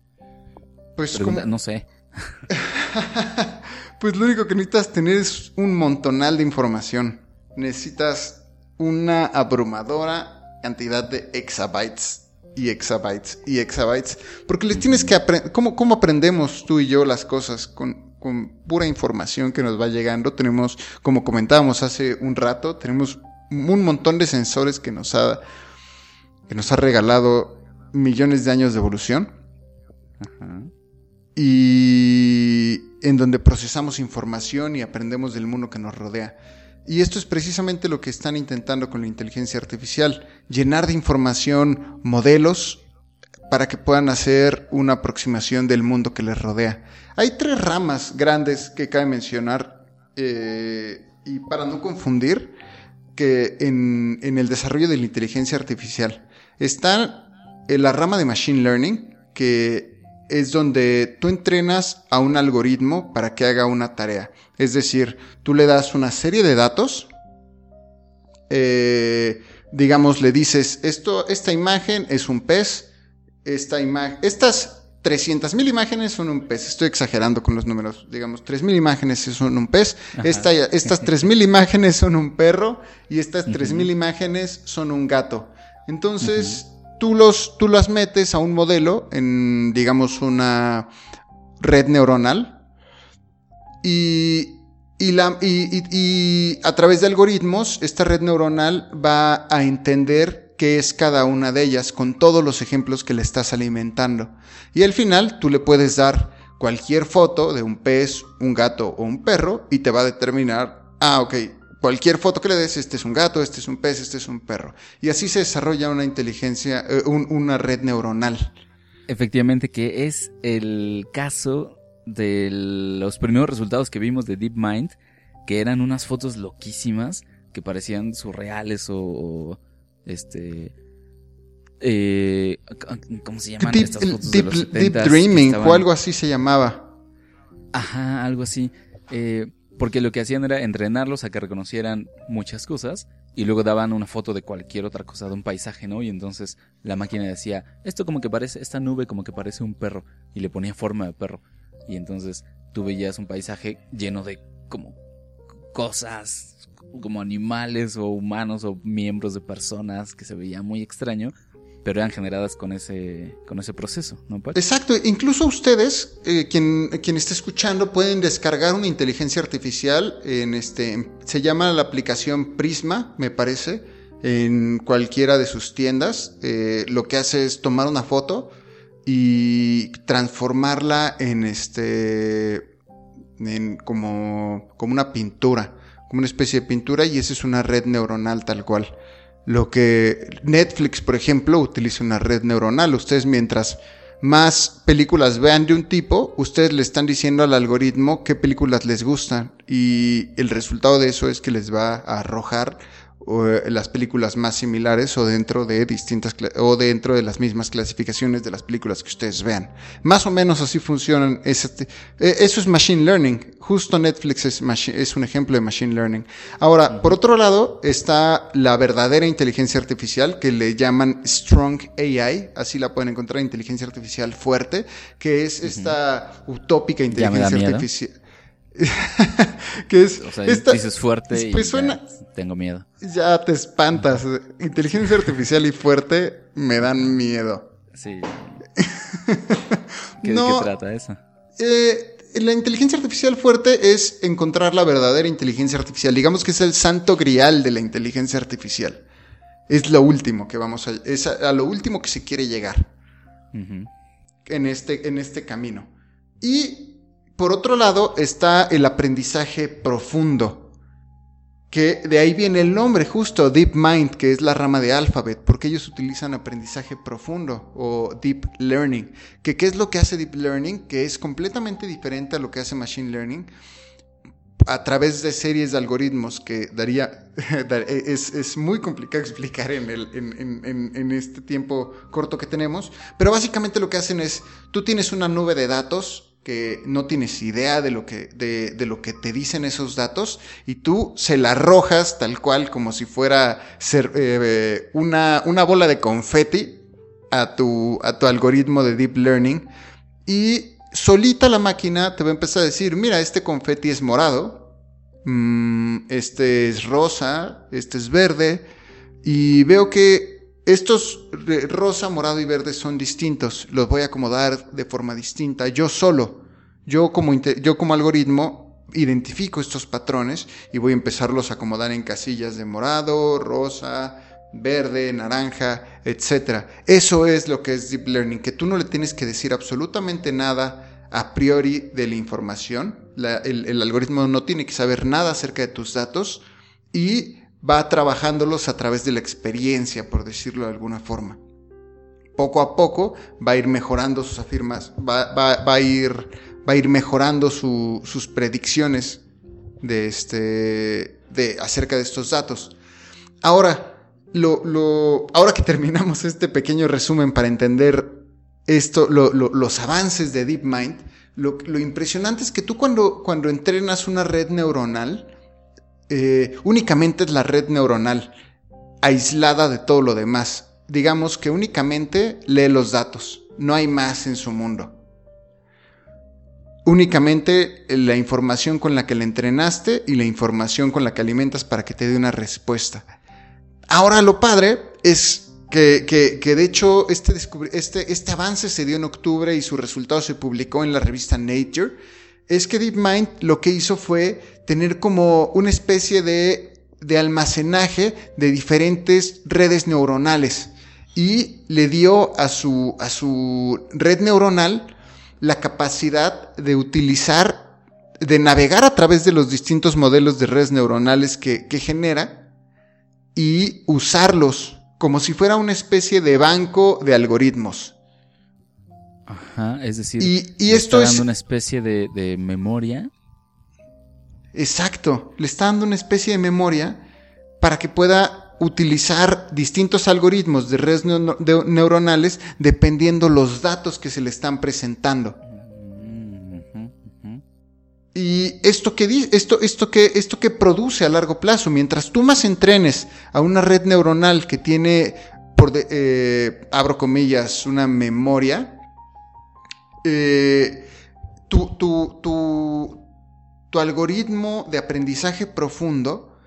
Pues Pregunta- como- no sé. <laughs> Pues lo único que necesitas tener es un montonal de información. Necesitas una abrumadora cantidad de exabytes y exabytes y exabytes. Porque les tienes que aprender. ¿Cómo, ¿Cómo aprendemos tú y yo las cosas? Con, con pura información que nos va llegando. Tenemos, como comentábamos hace un rato, tenemos un montón de sensores que nos ha, que nos ha regalado millones de años de evolución Ajá. y en donde procesamos información y aprendemos del mundo que nos rodea. Y esto es precisamente lo que están intentando con la inteligencia artificial, llenar de información modelos para que puedan hacer una aproximación del mundo que les rodea. Hay tres ramas grandes que cabe mencionar eh, y para no confundir que en, en el desarrollo de la inteligencia artificial está en la rama de Machine Learning, que es donde tú entrenas a un algoritmo para que haga una tarea. Es decir, tú le das una serie de datos, eh, digamos, le dices, esto, esta imagen es un pez, esta imagen, estas 300.000 imágenes son un pez, estoy exagerando con los números, digamos, 3.000 imágenes son un pez, esta, estas 3.000 <laughs> imágenes son un perro y estas 3.000 imágenes son un gato. Entonces, tú, los, tú las metes a un modelo en, digamos, una red neuronal Y, la, y- y a través de algoritmos, esta red neuronal va a entender qué es cada una de ellas con todos los ejemplos que le estás alimentando. Y al final tú le puedes dar cualquier foto de un pez, un gato o un perro y te va a determinar, ah, ok, cualquier foto que le des, este es un gato, este es un pez, este es un perro. Y así se desarrolla una inteligencia, eh, un- una red neuronal. Efectivamente, que es el caso de los primeros resultados que vimos de DeepMind, que eran unas fotos loquísimas que parecían surreales o, o, este eh, ¿cómo se llaman Deep, estas fotos deep- de los deep 70s que Dreaming estaban- o algo así se llamaba. Ajá, algo así. Eh, porque lo que hacían era entrenarlos a que reconocieran muchas cosas y luego daban una foto de cualquier otra cosa, de un paisaje, ¿no? Y entonces la máquina decía, esto como que parece, esta nube como que parece un perro y le ponía forma de perro. Y entonces tú veías un paisaje lleno de como cosas, como animales o humanos o miembros de personas que se veía muy extraño, pero eran generadas con ese, con ese proceso, ¿no? Exacto, incluso ustedes, eh, quien, quien esté escuchando, pueden descargar una inteligencia artificial en este, se llama la aplicación Prisma, me parece, en cualquiera de sus tiendas. Eh, lo que hace es tomar una foto y transformarla en este, en como, como una pintura, como una especie de pintura y esa es una red neuronal tal cual. Lo que Netflix, por ejemplo, utiliza una red neuronal. Ustedes mientras más películas vean de un tipo, ustedes le están diciendo al algoritmo qué películas les gustan y el resultado de eso es que les va a arrojar eh, las películas más similares o dentro de distintas o dentro de las mismas clasificaciones de las películas que ustedes vean. Más o menos así funcionan. ese- eh, eso es machine learning. Justo Netflix es, es un ejemplo de machine learning. Ahora, por otro lado, está la verdadera inteligencia artificial que le llaman Strong AI. Así la pueden encontrar, inteligencia artificial fuerte, que es esta utópica inteligencia artificial. <laughs> que es O sea, esta- dices fuerte y pues ya tengo miedo. ya te espantas. Inteligencia artificial y fuerte me dan miedo. Sí. <laughs> ¿Qué, No. ¿De qué trata eso? Eh, la inteligencia artificial fuerte es encontrar la verdadera inteligencia artificial. Digamos que es el santo grial de la inteligencia artificial. Es lo último que vamos a... Es a, a lo último que se quiere llegar en este, en este camino. Y por otro lado está el aprendizaje profundo, que de ahí viene el nombre justo, Deep Mind, que es la rama de Alphabet, porque ellos utilizan aprendizaje profundo o Deep Learning. Que, ¿Qué es lo que hace Deep Learning? Que es completamente diferente a lo que hace Machine Learning a través de series de algoritmos que daría, <laughs> dar- es, es muy complicado <laughs> explicar en, el, en- en- en este tiempo corto que tenemos, pero básicamente lo que hacen es, tú tienes una nube de datos que no tienes idea de lo que, de, de lo que te dicen esos datos y tú se la arrojas tal cual como si fuera ser, eh, una, una bola de confeti a tu, a tu algoritmo de deep learning y solita la máquina te va a empezar a decir, mira, este confeti es morado, mm, este es rosa, este es verde, y veo que estos rosa, morado y verde son distintos, los voy a acomodar de forma distinta, yo solo, yo como, yo como algoritmo identifico estos patrones y voy a empezarlos a acomodar en casillas de morado, rosa, verde, naranja, etcétera. Eso es lo que es deep learning, que tú no le tienes que decir absolutamente nada a priori de la información. El, el algoritmo no tiene que saber nada acerca de tus datos y va trabajándolos a través de la experiencia, por decirlo de alguna forma. Poco a poco va a ir mejorando sus afirmas, va, va- va a, ir, va ir mejorando su- sus predicciones de este, de, acerca de estos datos. Ahora, lo, lo- ahora que terminamos <laughs> este pequeño resumen para entender esto, lo- lo- los avances de DeepMind, lo, lo impresionante es que tú cuando, cuando entrenas una red neuronal, eh, únicamente es la red neuronal, aislada de todo lo demás. Digamos que únicamente lee los datos, no hay más en su mundo. Únicamente la información con la que le entrenaste y la información con la que alimentas para que te dé una respuesta. Ahora lo padre es que, que- que de hecho este, este, este avance se dio en octubre y su resultado se publicó en la revista Nature. Es que DeepMind lo que hizo fue tener como una especie de, de almacenaje de diferentes redes neuronales y le dio a su, a su red neuronal la capacidad de utilizar, de navegar a través de los distintos modelos de redes neuronales que, que genera y usarlos como si fuera una especie de banco de algoritmos. Ajá, es decir, Y- esto está es- dando una especie de, de memoria. Exacto, le está dando una especie de memoria para que pueda utilizar distintos algoritmos de redes de- neuronales dependiendo los datos que se le están presentando. Mm. Y esto que, esto, esto, que, esto que produce a largo plazo, mientras tú más entrenes a una red neuronal que tiene, por de- eh, abro comillas, una memoria, eh, tu, tu, tu, tu algoritmo de aprendizaje profundo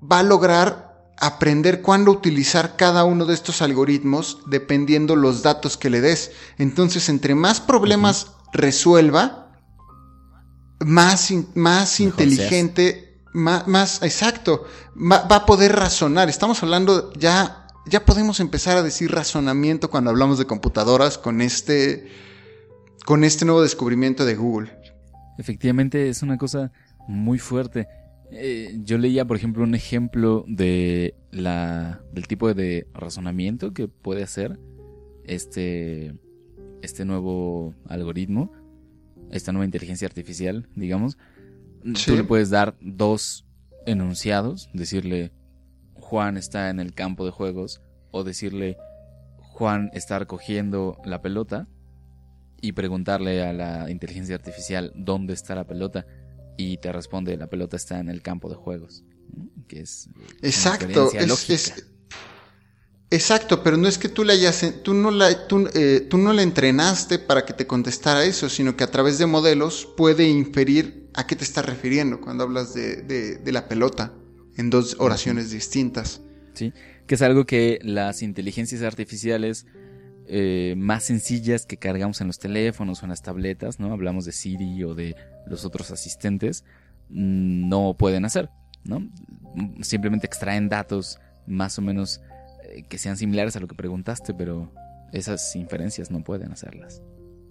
va a lograr aprender cuándo utilizar cada uno de estos algoritmos dependiendo los datos que le des. Entonces, entre más problemas resuelva, más, in- más Mejor inteligente, más, más, exacto, ma- va a poder razonar. Estamos hablando ya, ya podemos empezar a decir razonamiento cuando hablamos de computadoras con este, con este nuevo descubrimiento de Google. Efectivamente es una cosa muy fuerte. Eh, yo leía, por ejemplo, un ejemplo de la del tipo de razonamiento que puede hacer este este nuevo algoritmo, esta nueva inteligencia artificial, digamos. Sí. Tú le puedes dar dos enunciados, decirle Juan está en el campo de juegos o decirle Juan está recogiendo la pelota y preguntarle a la inteligencia artificial dónde está la pelota y te responde la pelota está en el campo de juegos, ¿no? que es eh, Exacto, es- es- exacto, pero no es que tú le hayas, tú no la, tú, eh, tú no le entrenaste para que te contestara eso, sino que a través de modelos puede inferir a qué te estás refiriendo cuando hablas de, de- de la pelota en dos oraciones distintas. ¿sí? Que es algo que las inteligencias artificiales eh, más sencillas que cargamos en los teléfonos o en las tabletas, ¿no? Hablamos de Siri o de los otros asistentes, no pueden hacer, ¿no? Simplemente extraen datos más o menos eh, que sean similares a lo que preguntaste, pero esas inferencias no pueden hacerlas.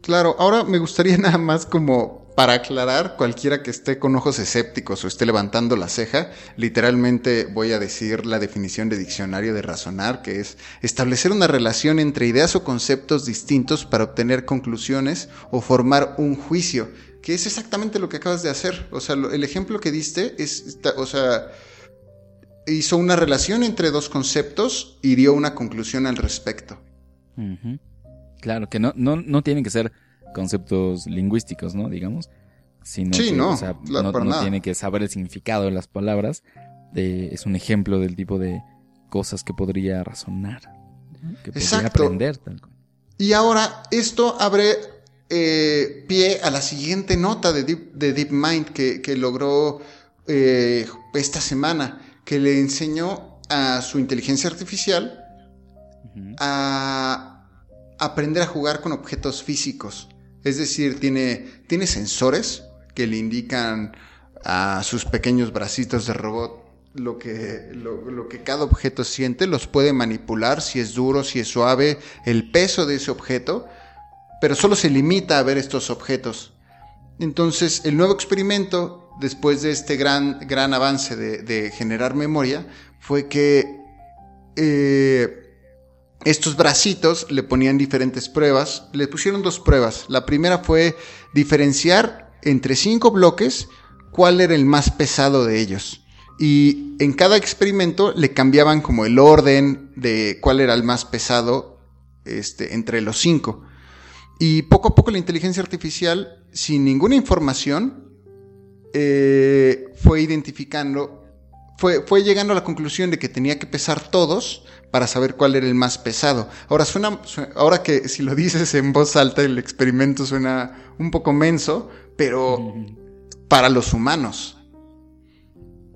Claro, ahora me gustaría <laughs> nada más como para aclarar, cualquiera que esté con ojos escépticos o esté levantando la ceja, literalmente voy a decir la definición de diccionario de razonar, que es establecer una relación entre ideas o conceptos distintos para obtener conclusiones o formar un juicio, que es exactamente lo que acabas de hacer. O sea, el ejemplo que diste es, o sea, hizo una relación entre dos conceptos y dio una conclusión al respecto. Claro, que no, no, no tienen que ser conceptos lingüísticos, ¿no? Digamos. Sino Sí, que, no, o sea, la- no, para no nada. tiene que saber el significado de las palabras. De- es un ejemplo del tipo de cosas que podría razonar. Que podría Exacto. aprender. tal. Y ahora esto abre eh, pie a la siguiente nota de, Deep, de DeepMind que, que logró eh, esta semana, que le enseñó a su inteligencia artificial a aprender a jugar con objetos físicos. Es decir, tiene, tiene sensores que le indican a sus pequeños bracitos de robot lo que, lo, que cada objeto siente, los puede manipular, si es duro, si es suave, el peso de ese objeto, pero solo se limita a ver estos objetos. Entonces, el nuevo experimento, después de este gran, gran avance de, de generar memoria, fue que eh, estos bracitos le ponían diferentes pruebas. Le pusieron dos pruebas. La primera fue diferenciar entre cinco bloques cuál era el más pesado de ellos. Y en cada experimento le cambiaban como el orden de cuál era el más pesado este, entre los cinco. Y poco a poco la inteligencia artificial, sin ninguna información, eh, fue identificando, fue, fue llegando a la conclusión de que tenía que pesar todos para saber cuál era el más pesado. Ahora suena, su- ahora que si lo dices en voz alta el experimento suena un poco menso, pero para los humanos.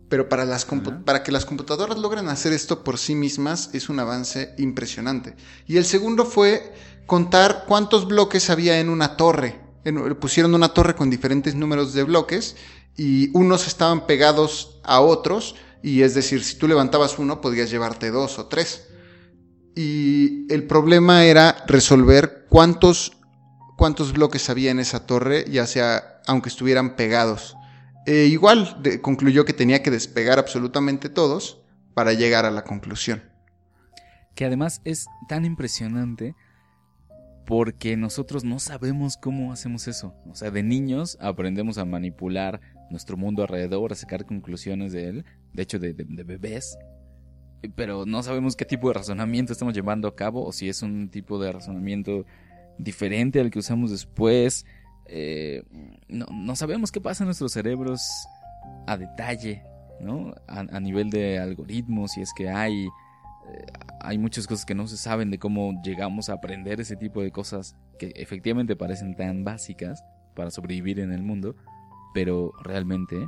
Pero para, las para que las computadoras logren hacer esto por sí mismas es un avance impresionante. Y el segundo fue contar cuántos bloques había en una torre en- pusieron una torre con diferentes números de bloques y unos estaban pegados a otros y es decir, si tú levantabas uno podías llevarte dos o tres. Y el problema era resolver cuántos, cuántos bloques había en esa torre, ya sea aunque estuvieran pegados. E igual concluyó que tenía que despegar absolutamente todos para llegar a la conclusión. Que además es tan impresionante porque nosotros no sabemos cómo hacemos eso. O sea, de niños aprendemos a manipular nuestro mundo alrededor, a sacar conclusiones de él, de hecho de, bebés, pero no sabemos qué tipo de razonamiento estamos llevando a cabo o si es un tipo de razonamiento diferente al que usamos después. Eh, no, no sabemos qué pasa en nuestros cerebros a detalle, ¿no? A, nivel de algoritmos, si es que hay eh, hay muchas cosas que no se saben de cómo llegamos a aprender ese tipo de cosas que efectivamente parecen tan básicas para sobrevivir en el mundo, pero realmente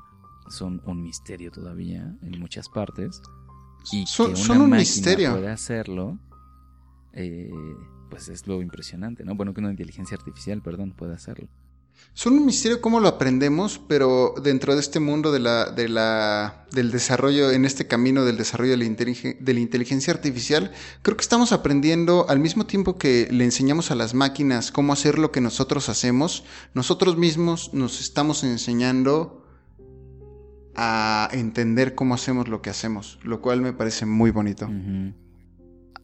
son un misterio todavía en muchas partes. Y Son- que una son un máquina misterio. pueda hacerlo, eh, pues es lo impresionante, ¿no? Bueno, que una inteligencia artificial, perdón, pueda hacerlo. Son un misterio cómo lo aprendemos, pero dentro de este mundo de la, de la, del desarrollo, en este camino del desarrollo de la, inteligen- de la inteligencia artificial, creo que estamos aprendiendo al mismo tiempo que le enseñamos a las máquinas cómo hacer lo que nosotros hacemos, nosotros mismos nos estamos enseñando a entender cómo hacemos lo que hacemos, lo cual me parece muy bonito.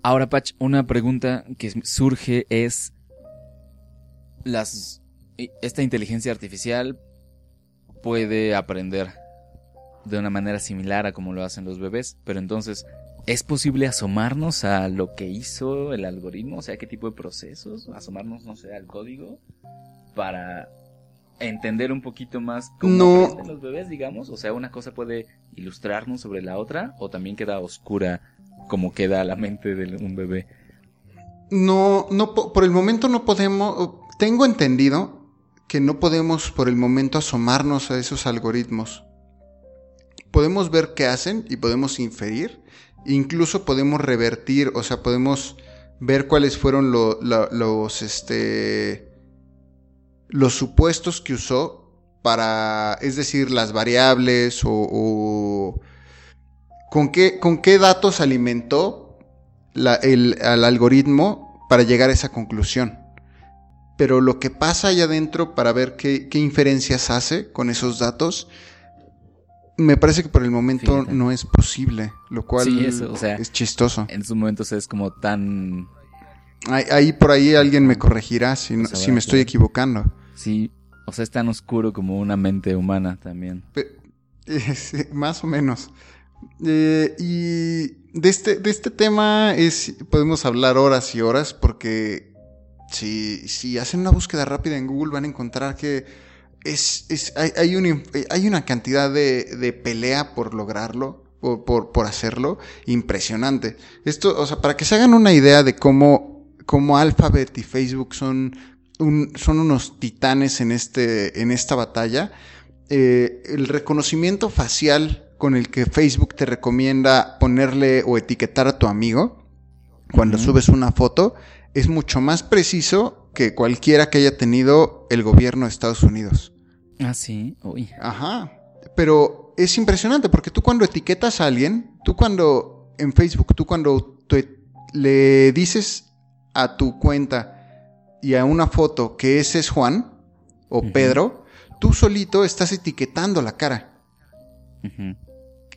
Ahora, Patch, una pregunta que surge es las esta inteligencia artificial puede aprender de una manera similar a como lo hacen los bebés, pero entonces ¿es posible asomarnos a lo que hizo el algoritmo? O sea, ¿qué tipo de procesos? Asomarnos, no sé, al código para entender un poquito más cómo No. los bebés, digamos. O sea, una cosa puede ilustrarnos sobre la otra o también queda oscura como queda la mente de un bebé. No, no, po- por el momento no podemos, tengo entendido que no podemos por el momento asomarnos a esos algoritmos. Podemos ver qué hacen y podemos inferir, incluso podemos revertir, o sea, podemos ver cuáles fueron lo- los, este, los supuestos que usó para, es decir, las variables o, o con qué, con qué datos alimentó la- el, al algoritmo para llegar a esa conclusión. Pero lo que pasa allá adentro para ver qué, qué inferencias hace con esos datos, me parece que por el momento Fíjate. no es posible, lo cual Sí, eso, o sea, es chistoso. En sus momentos es como tan... Ahí, ahí por ahí alguien me corregirá si, no- Pues si me estoy equivocando. Sí, o sea, es tan oscuro como una mente humana también. <laughs> Más o menos. Eh, y de este, de este tema es, podemos hablar horas y horas porque si, si hacen una búsqueda rápida en Google van a encontrar que es, es- hay, hay, un hay una cantidad de, de pelea por lograrlo, por, por, por hacerlo, impresionante. Esto, o sea, para que se hagan una idea de cómo, cómo Alphabet y Facebook son, un- son unos titanes en, este, en esta batalla, eh, el reconocimiento facial con el que Facebook te recomienda ponerle o etiquetar a tu amigo cuando subes una foto es mucho más preciso que cualquiera que haya tenido el gobierno de Estados Unidos. Ah, sí, uy. Ajá. Pero es impresionante porque tú cuando etiquetas a alguien, tú cuando en Facebook, tú cuando tú e- le dices a tu cuenta y a una foto que ese es Juan o. Pedro, tú solito estás etiquetando la cara.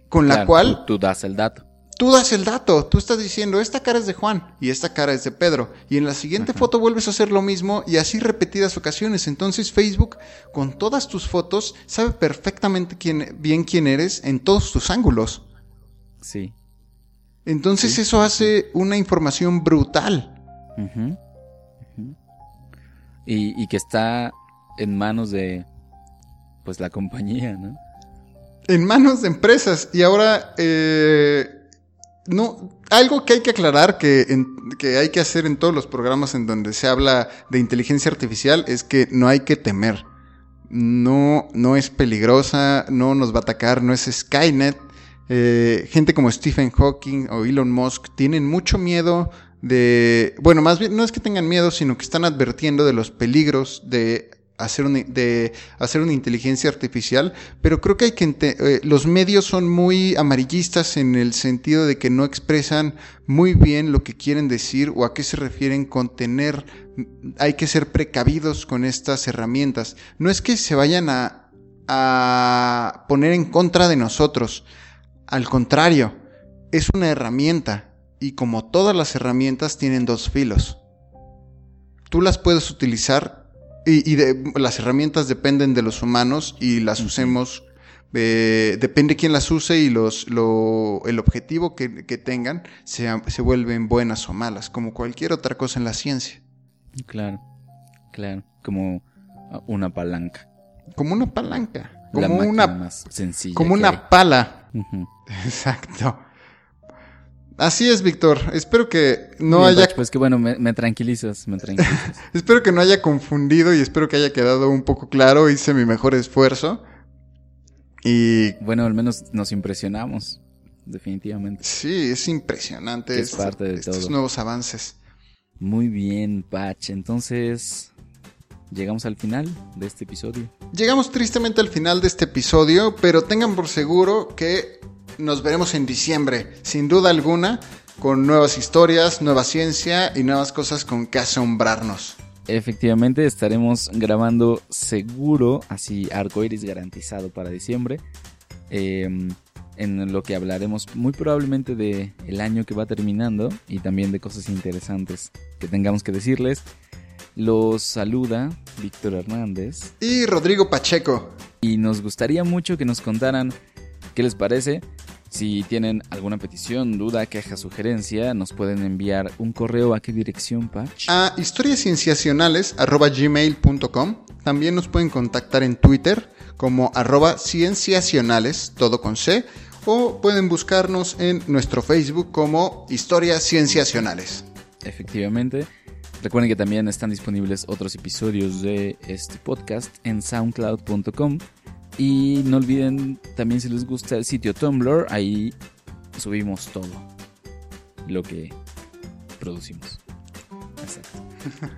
Con la Claro, cual Tú, tú das el dato. tú das el dato, tú estás diciendo, esta cara es de Juan y esta cara es de Pedro. Y en la siguiente foto vuelves a hacer lo mismo y así repetidas ocasiones. Entonces Facebook, con todas tus fotos, sabe perfectamente quién, bien quién eres en todos tus ángulos. Sí. Entonces Sí, eso hace una información brutal. Ujú. Y, y que está en manos de, pues, la compañía, ¿no? En manos de empresas. Y ahora, eh, no, algo que hay que aclarar que, que hay que hacer en todos los programas en donde se habla de inteligencia artificial es que no hay que temer. No, no es peligrosa, no nos va a atacar, no es Skynet. Eh, gente como Stephen Hawking o Elon Musk tienen mucho miedo de... Bueno, más bien no es que tengan miedo, sino que están advirtiendo de los peligros de hacer una, de hacer una inteligencia artificial, pero creo que hay que eh, los medios son muy amarillistas en el sentido de que no expresan muy bien lo que quieren decir o a qué se refieren con tener hay que ser precavidos con estas herramientas. No es que se vayan a, a poner en contra de nosotros, al contrario, es una herramienta y como todas las herramientas tienen dos filos. Tú las puedes utilizar y, y de- las herramientas dependen de los humanos y las usemos, eh, depende quién las use y los, lo- el objetivo que, que tengan se, se vuelven buenas o malas, como cualquier otra cosa en la ciencia. Claro, claro. Como una palanca. Como una palanca, la como una, más sencilla. como una pala. <laughs> Exacto. Así es, Víctor. Espero que no Bien, haya Pues que bueno, me, me tranquilizas, me tranquilizas. <laughs> Espero que no haya confundido y espero que haya quedado un poco claro. Hice mi mejor esfuerzo. Y bueno, al menos nos impresionamos, definitivamente. sí, es impresionante Es parte de estos todo. nuevos avances. Muy bien, Patch. Entonces, llegamos al final de este episodio. Llegamos tristemente al final de este episodio, pero tengan por seguro que nos veremos en diciembre, sin duda alguna, con nuevas historias, nueva ciencia y nuevas cosas con que asombrarnos. Efectivamente, estaremos grabando seguro, así arcoiris garantizado para diciembre. eh, en lo que hablaremos muy probablemente de el año que va terminando y también de cosas interesantes que tengamos que decirles. Los saluda Víctor Hernández Y Rodrigo Pacheco. y nos gustaría mucho que nos contaran qué les parece. Si tienen alguna petición, duda, queja, sugerencia, nos pueden enviar un correo a qué dirección, Patch. a historiascienciacionales.gmail.com. También nos pueden contactar en Twitter como arroba cienciacionales, todo con C, o pueden buscarnos en nuestro Facebook como Historias Cienciacionales. Efectivamente. Recuerden que también están disponibles otros episodios de este podcast en soundcloud.com. Y no olviden también si les gusta el sitio Tumblr, ahí subimos todo lo que producimos. Exacto.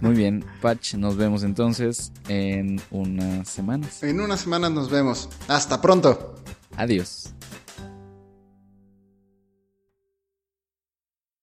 Muy bien, Patch, nos vemos entonces en unas semanas. En unas semanas nos vemos. Hasta pronto. Adiós.